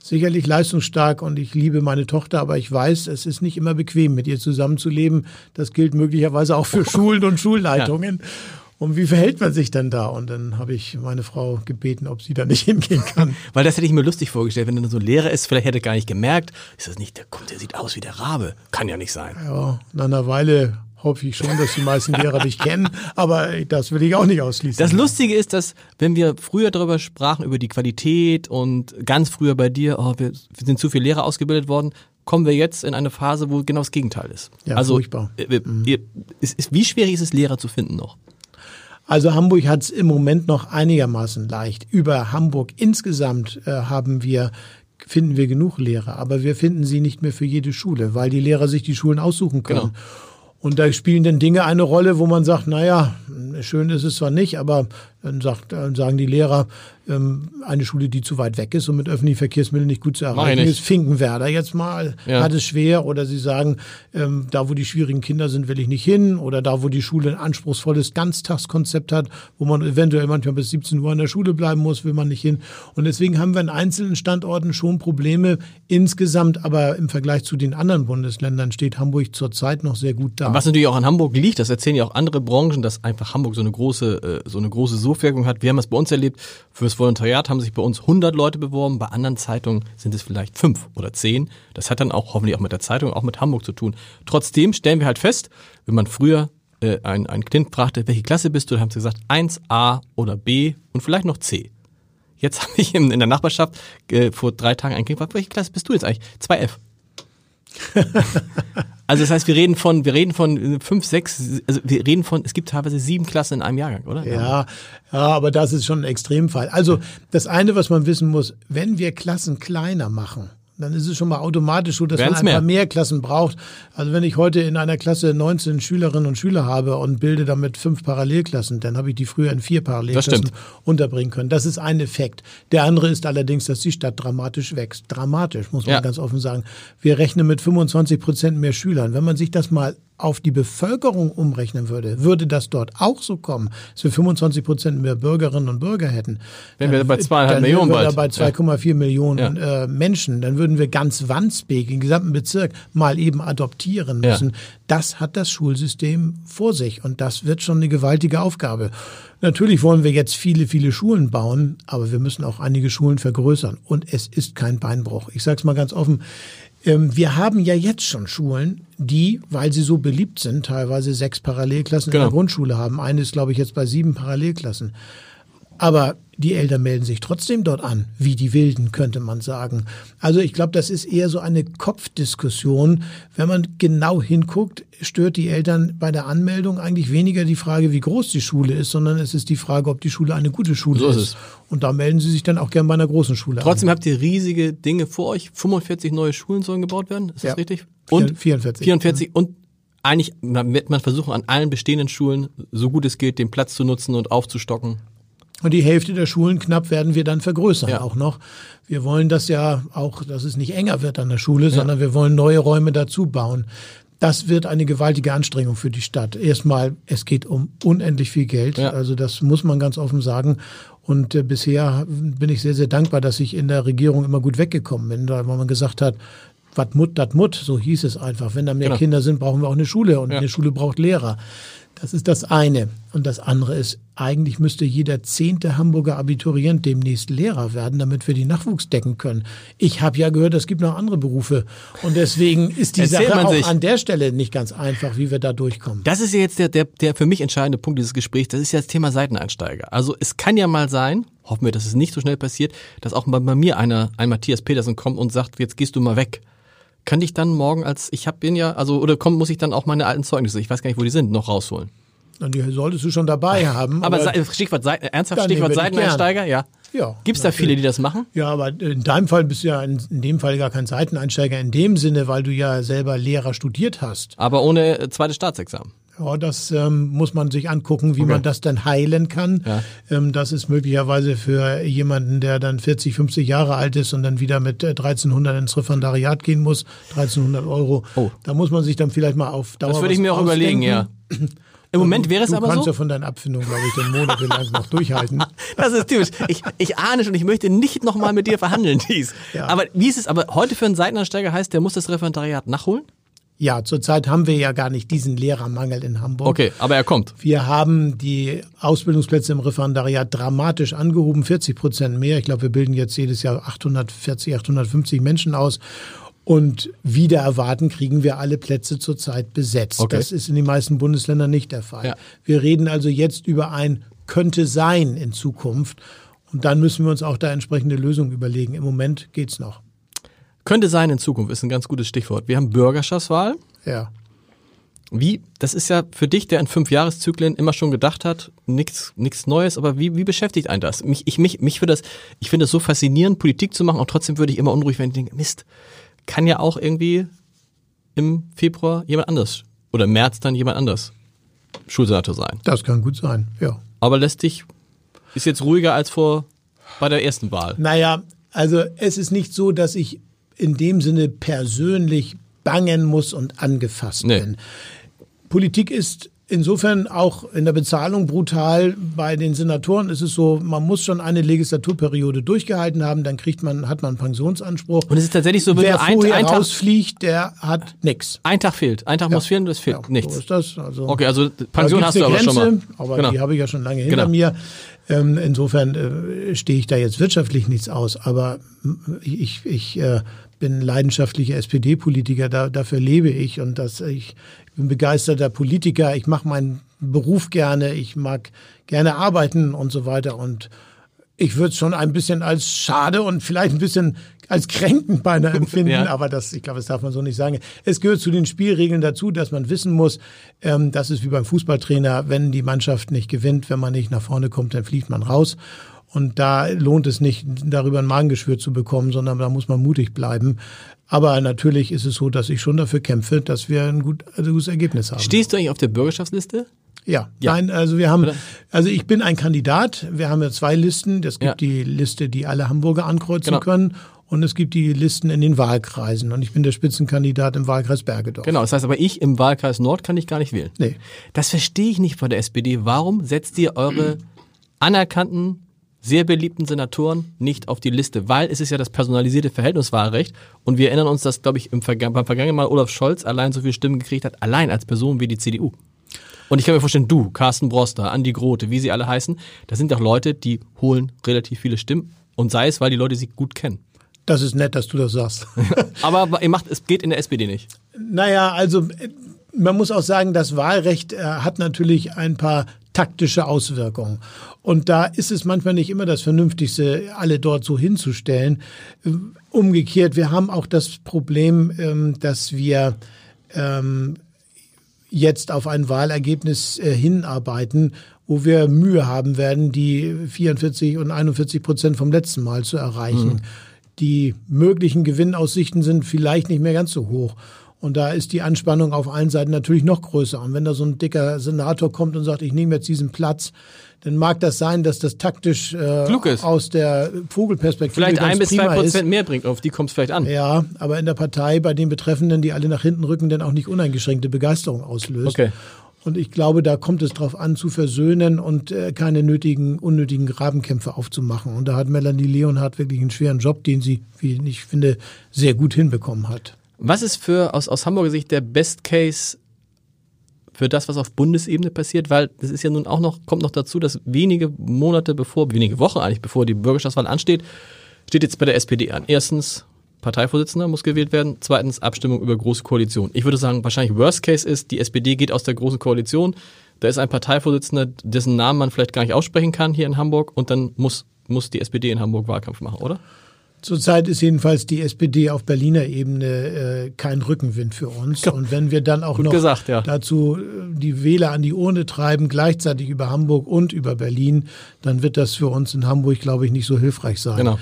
sicherlich leistungsstark und ich liebe meine Tochter, aber ich weiß, es ist nicht immer bequem, mit ihr zusammenzuleben. Das gilt möglicherweise auch für Schulen und Schulleitungen. Ja. Und wie verhält man sich dann da? Und dann habe ich meine Frau gebeten, ob sie da nicht hingehen kann. Weil das hätte ich mir lustig vorgestellt, wenn er so ein Lehrer ist, vielleicht hätte er gar nicht gemerkt, ist das nicht, der kommt, der sieht aus wie der Rabe. Kann ja nicht sein. Ja, nach einer Weile hoffe ich schon, dass die meisten Lehrer dich kennen, aber das will ich auch nicht ausschließen. Das Lustige ist, dass wenn wir früher darüber sprachen, über die Qualität und ganz früher bei dir, oh, wir, sind zu viele Lehrer ausgebildet worden, kommen wir jetzt in eine Phase, wo genau das Gegenteil ist. Ja, also, furchtbar. Äh, mhm. ist, ist, wie schwierig ist es, Lehrer zu finden noch? Also Hamburg hat es im Moment noch einigermaßen leicht. Über Hamburg insgesamt äh, haben wir finden wir genug Lehrer, aber wir finden sie nicht mehr für jede Schule, weil die Lehrer sich die Schulen aussuchen können. Genau. Und da spielen dann Dinge eine Rolle, wo man sagt, naja, schön ist es zwar nicht, aber dann, sagt, dann sagen die Lehrer, ähm, eine Schule, die zu weit weg ist und mit öffentlichen Verkehrsmitteln nicht gut zu erreichen ist. Finkenwerder jetzt mal ja. hat es schwer oder sie sagen, ähm, da wo die schwierigen Kinder sind, will ich nicht hin oder da wo die Schule ein anspruchsvolles Ganztagskonzept hat, wo man eventuell manchmal bis 17 Uhr in der Schule bleiben muss, will man nicht hin. Und deswegen haben wir an einzelnen Standorten schon Probleme. Insgesamt aber im Vergleich zu den anderen Bundesländern steht Hamburg zurzeit noch sehr gut da. Was natürlich auch an Hamburg liegt, das erzählen ja auch andere Branchen, dass einfach Hamburg so eine große, äh, so eine große Sogwirkung hat. Wir haben es bei uns erlebt, fürs Volontariat haben sich bei uns 100 Leute beworben, bei anderen Zeitungen sind es vielleicht fünf oder zehn. Das hat dann auch hoffentlich auch mit der Zeitung, auch mit Hamburg zu tun. Trotzdem stellen wir halt fest, wenn man früher äh, ein, ein Kind fragte, welche Klasse bist du, dann haben sie gesagt 1a oder B und vielleicht noch C. Jetzt habe ich in, in der Nachbarschaft äh, vor drei Tagen ein Kind gefragt, welche Klasse bist du jetzt eigentlich? 2F. also das heißt, wir reden von, wir reden von fünf, sechs, also wir reden von, es gibt teilweise sieben Klassen in einem Jahrgang, oder? Ja, ja, aber das ist schon ein Extremfall. Also das eine, was man wissen muss, wenn wir Klassen kleiner machen, dann ist es schon mal automatisch so, dass Werden's man ein paar mehr Klassen braucht. Also wenn ich heute in einer Klasse 19 Schülerinnen und Schüler habe und bilde damit fünf Parallelklassen, dann habe ich die früher in vier Parallelklassen unterbringen können. Das ist ein Effekt. Der andere ist allerdings, dass die Stadt dramatisch wächst. Dramatisch, muss man ja. ganz offen sagen. Wir rechnen mit 25 Prozent mehr Schülern. Wenn man sich das mal auf die Bevölkerung umrechnen würde, würde das dort auch so kommen, dass wir 25 Prozent mehr Bürgerinnen und Bürger hätten. Wenn wir bei zweieinhalb Millionen wir bald. bei 2,4 ja. Millionen ja. Äh, Menschen, dann würden wir ganz Wandsbek, den gesamten Bezirk, mal eben adoptieren müssen. Ja. Das hat das Schulsystem vor sich und das wird schon eine gewaltige Aufgabe. Natürlich wollen wir jetzt viele, viele Schulen bauen, aber wir müssen auch einige Schulen vergrößern. Und es ist kein Beinbruch. Ich sage es mal ganz offen, wir haben ja jetzt schon Schulen, die, weil sie so beliebt sind, teilweise sechs Parallelklassen genau. in der genau. Grundschule haben. Eine ist, glaube ich, jetzt bei sieben Parallelklassen. Aber die Eltern melden sich trotzdem dort an, wie die Wilden, könnte man sagen. Also ich glaube, das ist eher so eine Kopfdiskussion. Wenn man genau hinguckt, stört die Eltern bei der Anmeldung eigentlich weniger die Frage, wie groß die Schule ist, sondern es ist die Frage, ob die Schule eine gute Schule so ist. ist. Und da melden sie sich dann auch gern bei einer großen Schule Trotzdem an. habt ihr riesige Dinge vor euch. 45 neue Schulen sollen gebaut werden, ist das ja. richtig? Und 44. 44 und eigentlich wird man versuchen, an allen bestehenden Schulen, so gut es geht, den Platz zu nutzen und aufzustocken. Und die Hälfte der Schulen knapp werden wir dann vergrößern ja. auch noch. Wir wollen das ja auch, dass es nicht enger wird an der Schule, ja. sondern wir wollen neue Räume dazu bauen. Das wird eine gewaltige Anstrengung für die Stadt. Erstmal, es geht um unendlich viel Geld. Ja. Also das muss man ganz offen sagen. Und äh, bisher bin ich sehr, sehr dankbar, dass ich in der Regierung immer gut weggekommen bin, weil man gesagt hat, wat mut, dat mut, so hieß es einfach. Wenn da mehr genau. Kinder sind, brauchen wir auch eine Schule und eine Schule braucht Lehrer. Das ist das eine. Und das andere ist, eigentlich müsste jeder zehnte Hamburger Abiturient demnächst Lehrer werden, damit wir die Nachwuchs decken können. Ich habe ja gehört, es gibt noch andere Berufe. Und deswegen ist die Erzählt Sache auch sich. an der Stelle nicht ganz einfach, wie wir da durchkommen. Das ist ja jetzt der, der, der für mich entscheidende Punkt dieses Gesprächs. Das ist ja das Thema Seiteneinsteiger. Also es kann ja mal sein, hoffen wir, dass es nicht so schnell passiert, dass auch bei, bei mir einer, ein Matthias Petersen kommt und sagt, jetzt gehst du mal weg kann ich dann morgen als, ich hab bin ja, also, oder komm, muss ich dann auch meine alten Zeugnisse, ich weiß gar nicht, wo die sind, noch rausholen? Und die solltest du schon dabei haben. Aber, aber Stichwort, ernsthaft Stichwort Seiteneinsteiger, ja. Ja, Gibt es da viele, die das machen? Ja, aber in deinem Fall bist du ja in, in, dem Fall gar kein Seiteneinsteiger in dem Sinne, weil du ja selber Lehrer studiert hast. Aber ohne äh, zweites Staatsexamen. Ja, das ähm, muss man sich angucken, wie okay. man das dann heilen kann. Ja. Ähm, das ist möglicherweise für jemanden, der dann 40, 50 Jahre alt ist und dann wieder mit 1300 äh, ins Referendariat gehen muss, 1300 Euro. Oh. Da muss man sich dann vielleicht mal auf Dauer Das würde ich mir auch ausdenken. überlegen, ja. Im Moment wäre es aber so. Du kannst ja von deinen Abfindungen, glaube ich, den monatelang noch durchhalten. Das ist typisch. Ich, ich ahne schon, ich möchte nicht nochmal mit dir verhandeln, dies. Ja. Aber wie ist es, aber heute für einen Seitenansteiger heißt, der muss das Referendariat nachholen? Ja, zurzeit haben wir ja gar nicht diesen Lehrermangel in Hamburg. Okay, aber er kommt. Wir haben die Ausbildungsplätze im Referendariat dramatisch angehoben, 40 Prozent mehr. Ich glaube, wir bilden jetzt jedes Jahr 840, 850 Menschen aus. Und wieder erwarten, kriegen wir alle Plätze zurzeit besetzt. Okay. Das ist in den meisten Bundesländern nicht der Fall. Ja. Wir reden also jetzt über ein könnte sein in Zukunft. Und dann müssen wir uns auch da entsprechende Lösungen überlegen. Im Moment geht's noch. Könnte sein in Zukunft, ist ein ganz gutes Stichwort. Wir haben Bürgerschaftswahl. Ja. Wie, das ist ja für dich, der in fünf Jahreszyklen immer schon gedacht hat, nichts nichts Neues, aber wie, wie beschäftigt einen das? Mich, ich, mich, mich für das, ich finde es so faszinierend, Politik zu machen, und trotzdem würde ich immer unruhig, wenn ich denke, Mist, kann ja auch irgendwie im Februar jemand anders oder im März dann jemand anders Schulsenator sein. Das kann gut sein, ja. Aber lässt dich, ist jetzt ruhiger als vor bei der ersten Wahl. Naja, also es ist nicht so, dass ich in dem Sinne persönlich bangen muss und angefasst nee. bin. Politik ist insofern auch in der Bezahlung brutal. Bei den Senatoren ist es so, man muss schon eine Legislaturperiode durchgehalten haben, dann kriegt man, hat man einen Pensionsanspruch. Und es ist tatsächlich so, wenn Wer ein, vorher ein rausfliegt, der hat nichts. Ein Tag fehlt. Ein Tag ja. muss fehlen, das fehlt ja, nichts. So ist das. Also, okay, also Pension hast du aber Grenze, schon mal. Aber genau. die habe ich ja schon lange hinter genau. mir. Ähm, insofern äh, stehe ich da jetzt wirtschaftlich nichts aus. Aber ich, ich äh, bin leidenschaftlicher SPD-Politiker, da, dafür lebe ich und das, ich bin begeisterter Politiker, ich mache meinen Beruf gerne, ich mag gerne arbeiten und so weiter und ich würde es schon ein bisschen als schade und vielleicht ein bisschen als kränkend beinahe empfinden, ja. aber das, ich glaube, das darf man so nicht sagen. Es gehört zu den Spielregeln dazu, dass man wissen muss, ähm, das ist wie beim Fußballtrainer, wenn die Mannschaft nicht gewinnt, wenn man nicht nach vorne kommt, dann fliegt man raus. Und da lohnt es nicht, darüber ein Magengeschwür zu bekommen, sondern da muss man mutig bleiben. Aber natürlich ist es so, dass ich schon dafür kämpfe, dass wir ein, gut, ein gutes Ergebnis haben. Stehst du eigentlich auf der Bürgerschaftsliste? Ja. ja. Nein, also wir haben, also ich bin ein Kandidat. Wir haben ja zwei Listen. Es gibt ja. die Liste, die alle Hamburger ankreuzen genau. können. und es gibt die Listen in den Wahlkreisen. Und ich bin der Spitzenkandidat im Wahlkreis Bergedorf. Genau, das heißt aber ich im Wahlkreis Nord kann ich gar nicht wählen. Nee. Das verstehe ich nicht bei der SPD. Warum setzt ihr eure anerkannten, sehr beliebten Senatoren nicht auf die Liste? Weil es ist ja das personalisierte Verhältniswahlrecht und wir erinnern uns, dass, glaube ich, im Verga beim vergangenen Mal Olaf Scholz allein so viele Stimmen gekriegt hat, allein als Person wie die CDU. Und ich kann mir vorstellen, du, Carsten Broster, Andi Grote, wie sie alle heißen, das sind doch Leute, die holen relativ viele Stimmen und sei es, weil die Leute sie gut kennen. Das ist nett, dass du das sagst. Aber ihr macht, es geht in der SPD nicht. Naja, also man muss auch sagen, das Wahlrecht äh, hat natürlich ein paar taktische Auswirkungen. Und da ist es manchmal nicht immer das Vernünftigste, alle dort so hinzustellen. Umgekehrt, wir haben auch das Problem, ähm, dass wir ähm, jetzt auf ein Wahlergebnis äh, hinarbeiten, wo wir Mühe haben werden, die 44 und 41 Prozent vom letzten Mal zu erreichen. Die möglichen Gewinnaussichten sind vielleicht nicht mehr ganz so hoch. Und da ist die Anspannung auf allen Seiten natürlich noch größer. Und wenn da so ein dicker Senator kommt und sagt, ich nehme jetzt diesen Platz, dann mag das sein, dass das taktisch äh, Klug ist. aus der Vogelperspektive Vielleicht ein bis zwei. Prozent mehr bringt, auf die kommt es vielleicht an. Ja, aber in der Partei bei den Betreffenden, die alle nach hinten rücken, dann auch nicht uneingeschränkte Begeisterung auslöst. Okay. Und ich glaube, da kommt es darauf an, zu versöhnen und äh, keine nötigen, unnötigen Grabenkämpfe aufzumachen. Und da hat Melanie Leonhardt wirklich einen schweren Job, den sie, wie ich finde, sehr gut hinbekommen hat. Was ist für aus, aus Hamburger Sicht der Best Case für das, was auf Bundesebene passiert? Weil das ist ja nun auch noch, kommt noch dazu, dass wenige Monate bevor, wenige Wochen eigentlich, bevor die Bürgerschaftswahl ansteht, steht jetzt bei der SPD an. Erstens, Parteivorsitzender muss gewählt werden. Zweitens, Abstimmung über Große Koalition. Ich würde sagen, wahrscheinlich Worst Case ist, die SPD geht aus der Großen Koalition. Da ist ein Parteivorsitzender, dessen Namen man vielleicht gar nicht aussprechen kann hier in Hamburg und dann muss, muss die SPD in Hamburg Wahlkampf machen, oder? Zurzeit ist jedenfalls die SPD auf Berliner Ebene äh, kein Rückenwind für uns. Und wenn wir dann auch Gut noch gesagt, ja. dazu äh, die Wähler an die Urne treiben, gleichzeitig über Hamburg und über Berlin, dann wird das für uns in Hamburg, glaube ich, nicht so hilfreich sein. Genau.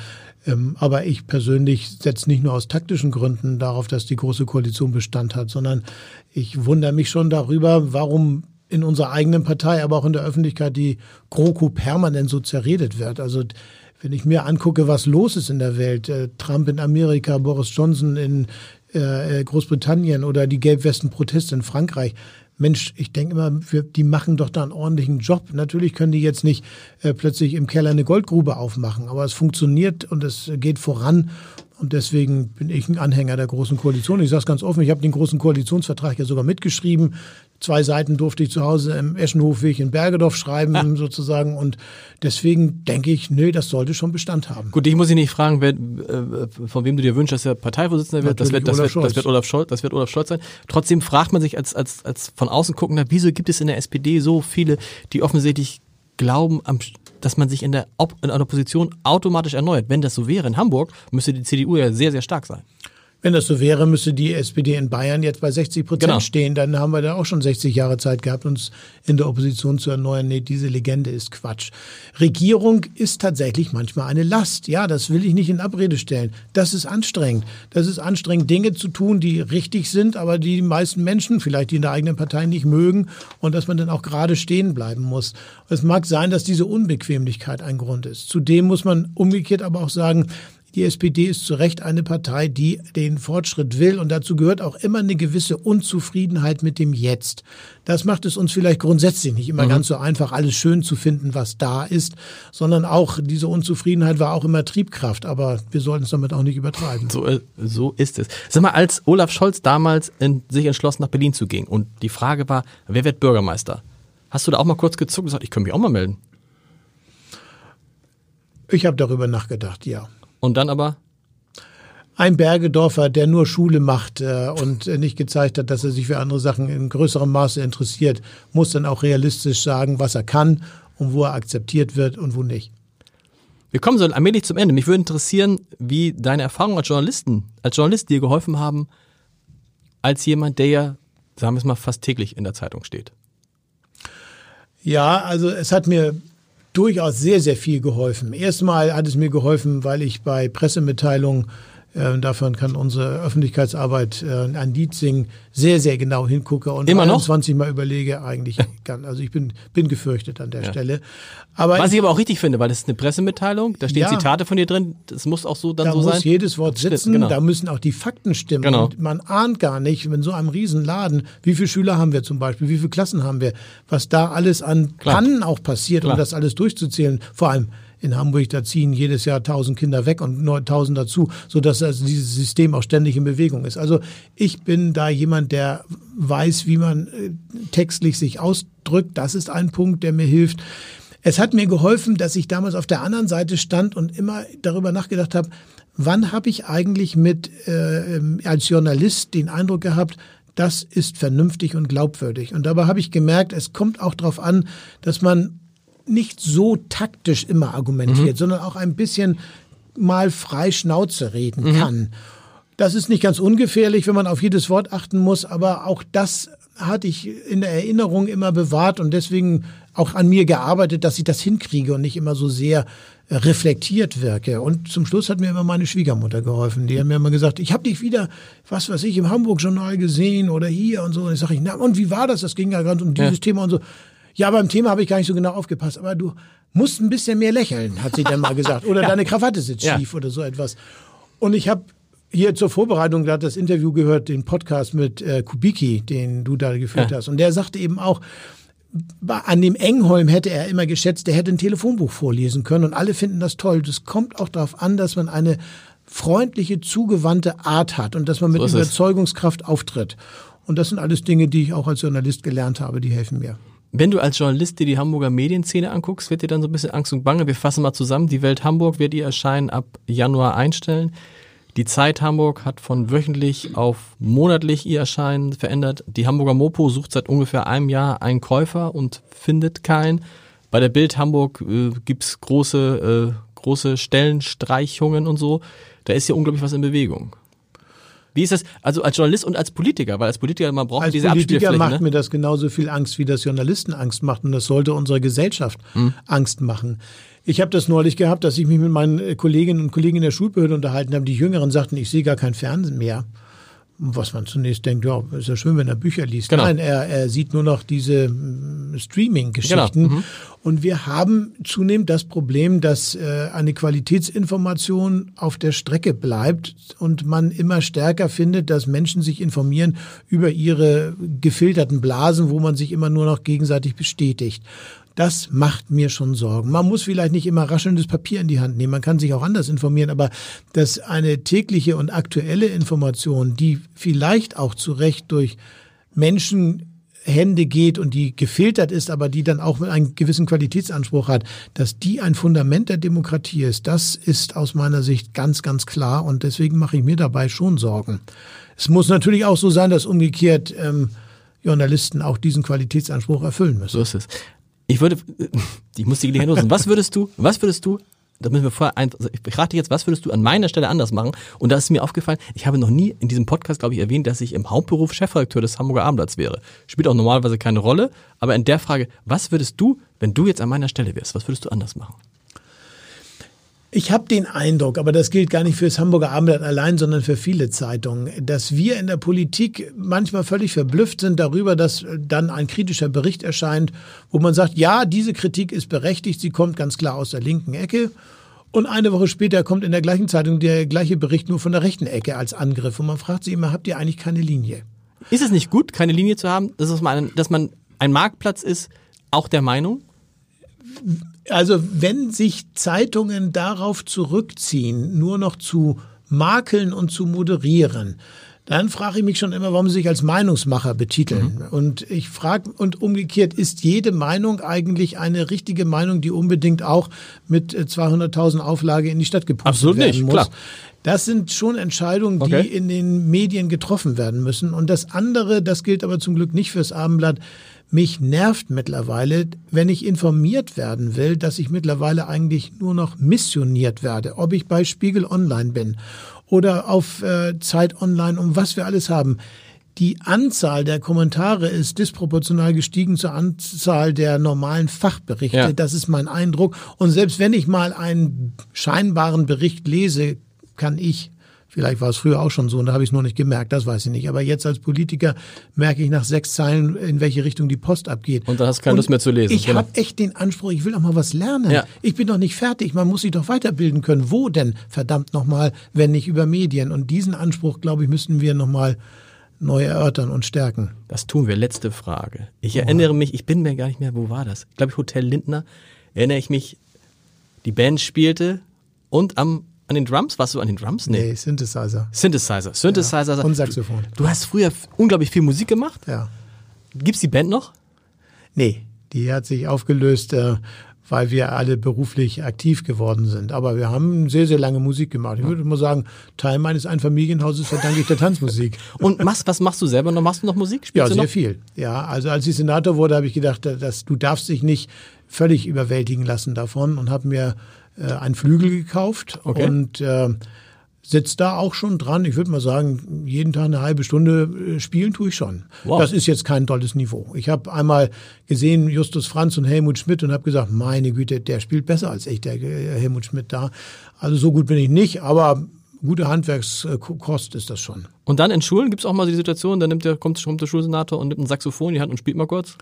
Ähm, aber ich persönlich setze nicht nur aus taktischen Gründen darauf, dass die Große Koalition Bestand hat, sondern ich wundere mich schon darüber, warum in unserer eigenen Partei, aber auch in der Öffentlichkeit die GroKo permanent so zerredet wird. Also wenn ich mir angucke, was los ist in der Welt, äh, Trump in Amerika, Boris Johnson in äh, äh, Großbritannien oder die Gelbwesten-Proteste in Frankreich. Mensch, ich denke immer, wir, die machen doch da einen ordentlichen Job. Natürlich können die jetzt nicht äh, plötzlich im Keller eine Goldgrube aufmachen, aber es funktioniert und es geht voran. Und deswegen bin ich ein Anhänger der Großen Koalition. Ich sage es ganz offen, ich habe den Großen Koalitionsvertrag ja sogar mitgeschrieben. Zwei Seiten durfte ich zu Hause im Eschenhofweg in Bergedorf schreiben, sozusagen. Und deswegen denke ich, nee, das sollte schon Bestand haben. Gut, ich muss Sie nicht fragen, wer, äh, von wem du dir wünschst, dass er Parteivorsitzender wird. Das wird, das, wird, das Olaf wird Olaf Scholz. Das wird Olaf Scholz sein. Trotzdem fragt man sich als, als, als von außen guckender, wieso gibt es in der SPD so viele, die offensichtlich glauben, am, dass man sich in der, in der Opposition automatisch erneuert. Wenn das so wäre in Hamburg, müsste die CDU ja sehr, sehr stark sein. Wenn das so wäre, müsste die SPD in Bayern jetzt bei 60 Prozent Genau. stehen. Dann haben wir da auch schon 60 Jahre Zeit gehabt, uns in der Opposition zu erneuern. Nee, diese Legende ist Quatsch. Regierung ist tatsächlich manchmal eine Last. Ja, das will ich nicht in Abrede stellen. Das ist anstrengend. Das ist anstrengend, Dinge zu tun, die richtig sind, aber die die meisten Menschen, vielleicht die in der eigenen Partei nicht mögen und dass man dann auch gerade stehen bleiben muss. Es mag sein, dass diese Unbequemlichkeit ein Grund ist. Zudem muss man umgekehrt aber auch sagen, die SPD ist zu Recht eine Partei, die den Fortschritt will und dazu gehört auch immer eine gewisse Unzufriedenheit mit dem Jetzt. Das macht es uns vielleicht grundsätzlich nicht immer ganz so einfach, alles schön zu finden, was da ist, sondern auch diese Unzufriedenheit war auch immer Triebkraft, aber wir sollten es damit auch nicht übertreiben. So, äh, so ist es. Sag mal, als Olaf Scholz damals in, sich entschlossen, nach Berlin zu gehen und die Frage war, wer wird Bürgermeister? Hast du da auch mal kurz gezuckt und gesagt, ich könnte mich auch mal melden? Ich habe darüber nachgedacht, ja. Und dann aber, Ein Bergedorfer, der nur Schule macht äh, und äh, nicht gezeigt hat, dass er sich für andere Sachen in größerem Maße interessiert, muss dann auch realistisch sagen, was er kann und wo er akzeptiert wird und wo nicht. wir kommen so allmählich zum Ende. Mich würde interessieren, wie deine Erfahrungen als Journalisten, als Journalist dir geholfen haben, als jemand, der ja, sagen wir es mal, fast täglich in der Zeitung steht. Ja, also es hat mir durchaus sehr, sehr viel geholfen. Erstmal hat es mir geholfen, weil ich bei Pressemitteilungen Äh, davon kann unsere Öffentlichkeitsarbeit äh, an Dietzing sehr, sehr genau hingucke und Immer noch? 20 Mal überlege, eigentlich kann. Also ich bin, bin gefürchtet an der Ja. Stelle. Aber Was ich, aber auch richtig finde, weil das ist eine Pressemitteilung, da stehen Ja. Zitate von dir drin, das muss auch so dann da so muss sein. jedes Wort sitzen, genau. da müssen auch die Fakten stimmen. Genau. Und man ahnt gar nicht, wenn so einem Riesenladen, wie viele Schüler haben wir zum Beispiel, wie viele Klassen haben wir, was da alles an Klar. Pannen auch passiert, Klar. um das alles durchzuzählen. Vor allem in Hamburg, da ziehen jedes Jahr tausend Kinder weg und 9000 dazu, sodass also dieses System auch ständig in Bewegung ist. Also ich bin da jemand, der weiß, wie man äh, textlich sich ausdrückt. Das ist ein Punkt, der mir hilft. Es hat mir geholfen, dass ich damals auf der anderen Seite stand und immer darüber nachgedacht habe, wann habe ich eigentlich mit äh, als Journalist den Eindruck gehabt, das ist vernünftig und glaubwürdig. Und dabei habe ich gemerkt, es kommt auch darauf an, dass man nicht so taktisch immer argumentiert, sondern auch ein bisschen mal frei Schnauze reden kann. Das ist nicht ganz ungefährlich, wenn man auf jedes Wort achten muss, aber auch das hatte ich in der Erinnerung immer bewahrt und deswegen auch an mir gearbeitet, dass ich das hinkriege und nicht immer so sehr äh, reflektiert wirke. Und zum Schluss hat mir immer meine Schwiegermutter geholfen. Die hat mir immer gesagt, ich habe dich wieder, was weiß ich, im Hamburg-Journal gesehen oder hier und so. Und ich sage, na und wie war das? Das ging ja ganz um dieses Ja. Thema und so. Ja, beim Thema habe ich gar nicht so genau aufgepasst, aber du musst ein bisschen mehr lächeln, hat sie dann mal gesagt. Oder deine Krawatte sitzt Ja. schief oder so etwas. Und ich habe hier zur Vorbereitung gerade das Interview gehört, den Podcast mit äh, Kubicki, den du da geführt Ja. hast. Und der sagte eben auch, an dem Engholm hätte er immer geschätzt, der hätte ein Telefonbuch vorlesen können und alle finden das toll. Das kommt auch darauf an, dass man eine freundliche, zugewandte Art hat und dass man mit So. Überzeugungskraft auftritt. Und das sind alles Dinge, die ich auch als Journalist gelernt habe, die helfen mir. Wenn du als Journalist dir die Hamburger Medienszene anguckst, wird dir dann so ein bisschen Angst und Bange. Wir fassen mal zusammen. Die Welt Hamburg wird ihr Erscheinen ab Januar einstellen. Die Zeit Hamburg hat von wöchentlich auf monatlich ihr Erscheinen verändert. Die Hamburger Mopo sucht seit ungefähr einem Jahr einen Käufer und findet keinen. Bei der Bild Hamburg äh, gibt's große, äh, große Stellenstreichungen und so. Da ist ja unglaublich was in Bewegung. Wie ist das, also als Journalist und als Politiker, weil als Politiker man braucht Als diese Politiker macht Ne? mir das genauso viel Angst, wie das Journalisten Angst macht. Und das sollte unserer Gesellschaft Hm. Angst machen. Ich habe das neulich gehabt, dass ich mich mit meinen äh, Kolleginnen und Kollegen in der Schulbehörde unterhalten habe. Die Jüngeren sagten, ich sehe gar kein Fernsehen mehr. Was man zunächst denkt, ja, ist ja schön, wenn er Bücher liest. Genau. Nein, er, er sieht nur noch diese mm, Streaming-Geschichten. Genau. Mhm. Und wir haben zunehmend das Problem, dass äh, eine Qualitätsinformation auf der Strecke bleibt und man immer stärker findet, dass Menschen sich informieren über ihre gefilterten Blasen, wo man sich immer nur noch gegenseitig bestätigt. Das macht mir schon Sorgen. Man muss vielleicht nicht immer raschelndes Papier in die Hand nehmen. Man kann sich auch anders informieren, aber dass eine tägliche und aktuelle Information, die vielleicht auch zu Recht durch Menschen Hände geht und die gefiltert ist, aber die dann auch einen gewissen Qualitätsanspruch hat, dass die ein Fundament der Demokratie ist, das ist aus meiner Sicht ganz, ganz klar und deswegen mache ich mir dabei schon Sorgen. Es muss natürlich auch so sein, dass umgekehrt ähm, Journalisten auch diesen Qualitätsanspruch erfüllen müssen. So ist es. Ich würde, ich muss die Gelegenheit nutzen. Was würdest du, was würdest du, da müssen wir vorher ein, also ich dich jetzt, was würdest du an meiner Stelle anders machen? Und da ist mir aufgefallen, ich habe noch nie in diesem Podcast, glaube ich, erwähnt, dass ich im Hauptberuf Chefredakteur des Hamburger Abendblatts wäre. Spielt auch normalerweise keine Rolle, aber in der Frage, was würdest du, wenn du jetzt an meiner Stelle wärst, was würdest du anders machen? Ich habe den Eindruck, aber das gilt gar nicht für das Hamburger Abendblatt allein, sondern für viele Zeitungen, dass wir in der Politik manchmal völlig verblüfft sind darüber, dass dann ein kritischer Bericht erscheint, wo man sagt, ja, diese Kritik ist berechtigt, sie kommt ganz klar aus der linken Ecke. Und eine Woche später kommt in der gleichen Zeitung der gleiche Bericht nur von der rechten Ecke als Angriff. Und man fragt sich immer, habt ihr eigentlich keine Linie? Ist es nicht gut, keine Linie zu haben, dass man ein Marktplatz ist, auch der Meinung? Also wenn sich Zeitungen darauf zurückziehen, nur noch zu makeln und zu moderieren, dann frage ich mich schon immer, warum sie sich als Meinungsmacher betiteln. Mhm. Und ich frage, und umgekehrt, ist jede Meinung eigentlich eine richtige Meinung, die unbedingt auch mit äh, 200.000 Auflage in die Stadt gepustet Absolut werden nicht, muss? klar. Das sind schon Entscheidungen, die Okay. in den Medien getroffen werden müssen. Und das andere, das gilt aber zum Glück nicht fürs Abendblatt, mich nervt mittlerweile, wenn ich informiert werden will, dass ich mittlerweile eigentlich nur noch missioniert werde. Ob ich bei Spiegel Online bin oder auf äh, Zeit Online, um was wir alles haben. Die Anzahl der Kommentare ist disproportional gestiegen zur Anzahl der normalen Fachberichte. Ja. Das ist mein Eindruck. Und selbst wenn ich mal einen scheinbaren Bericht lese, kann ich Vielleicht war es früher auch schon so und da habe ich es noch nicht gemerkt, das weiß ich nicht. Aber jetzt als Politiker merke ich nach sechs Zeilen, in welche Richtung die Post abgeht. Und da hast du keine Lust mehr zu lesen. Ich Genau. habe echt den Anspruch, ich will auch mal was lernen. Ja. Ich bin doch nicht fertig, man muss sich doch weiterbilden können. Wo denn, verdammt nochmal, wenn nicht über Medien? Und diesen Anspruch, glaube ich, müssten wir nochmal neu erörtern und stärken. Das tun wir. Letzte Frage. Ich erinnere mich, ich bin mir gar nicht mehr, wo war das? Ich glaube, Hotel Lindner. Erinnere ich mich, die Band spielte und am, an den Drums, warst du an den Drums? Nee, Synthesizer. Synthesizer. Synthesizer. Ja, und Saxophon. Du hast früher unglaublich viel Musik gemacht. Ja. Gibt's die Band noch? Nee, die hat sich aufgelöst, äh, weil wir alle beruflich aktiv geworden sind. Aber wir haben sehr, sehr lange Musik gemacht. Ich würde mal sagen, Teil meines Einfamilienhauses verdanke ich der Tanzmusik. Und machst, was machst du selber noch? Machst du noch Musik? Ja, Spielst du sehr noch? viel. Ja, also als ich Senator wurde, habe ich gedacht, dass du darfst dich nicht völlig überwältigen lassen davon und habe mir äh, einen Flügel gekauft Okay. und äh, sitzt da auch schon dran. Ich würde mal sagen, jeden Tag eine halbe Stunde äh, spielen tue ich schon. Wow. Das ist jetzt kein tolles Niveau. Ich habe einmal gesehen Justus Franz und Helmut Schmidt und habe gesagt, meine Güte, der spielt besser als ich, der äh, Helmut Schmidt da. Also so gut bin ich nicht, aber gute Handwerkskost ist das schon. Und dann in Schulen gibt's auch mal die Situation, da nimmt der, kommt, kommt der Schulsenator und nimmt ein Saxophon in die Hand und spielt mal kurz.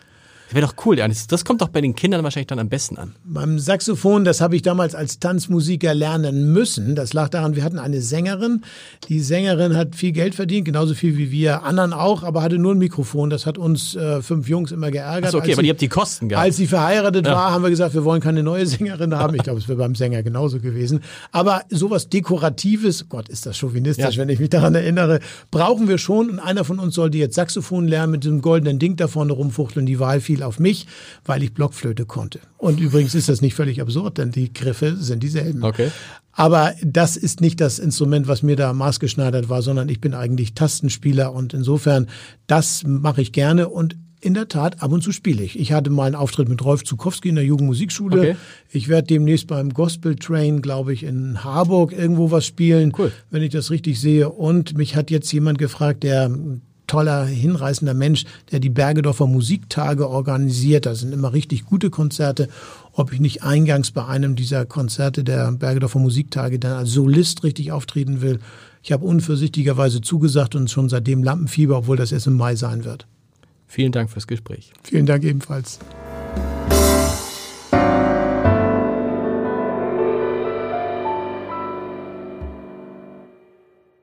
Das wäre doch cool, ja. Das, kommt doch bei den Kindern wahrscheinlich dann am besten an. Beim Saxophon, das habe ich damals als Tanzmusiker lernen müssen. Das lag daran, wir hatten eine Sängerin. Die Sängerin hat viel Geld verdient, genauso viel wie wir anderen auch, aber hatte nur ein Mikrofon. Das hat uns äh, fünf Jungs immer geärgert. Achso, okay, Als aber sie- ihr habt die Kosten gehabt. als sie verheiratet war, haben wir gesagt, wir wollen keine neue Sängerin haben. Ich glaube, es wäre beim Sänger genauso gewesen. Aber sowas Dekoratives, Gott, ist das chauvinistisch, Ja. wenn ich mich daran erinnere, brauchen wir schon. Und einer von uns sollte jetzt Saxophon lernen mit diesem goldenen Ding da vorne rumfuchteln. Die Wahl fiel auf mich, weil ich Blockflöte konnte. Und übrigens ist das nicht völlig absurd, denn die Griffe sind dieselben. Okay. Aber das ist nicht das Instrument, was mir da maßgeschneidert war, sondern ich bin eigentlich Tastenspieler und insofern, das mache ich gerne und in der Tat, ab und zu spiele ich. Ich hatte mal einen Auftritt mit Rolf Zukowski in der Jugendmusikschule. Okay. Ich werde demnächst beim Gospel Train, glaube ich, in Harburg irgendwo was spielen, Cool. wenn ich das richtig sehe. Und mich hat jetzt jemand gefragt, der toller, hinreißender Mensch, der die Bergedorfer Musiktage organisiert. Das sind immer richtig gute Konzerte. Ob ich nicht eingangs bei einem dieser Konzerte der Bergedorfer Musiktage dann als Solist richtig auftreten will. Ich habe unvorsichtigerweise zugesagt und schon seitdem Lampenfieber, obwohl das erst im Mai sein wird. Vielen Dank fürs Gespräch. Vielen Dank ebenfalls.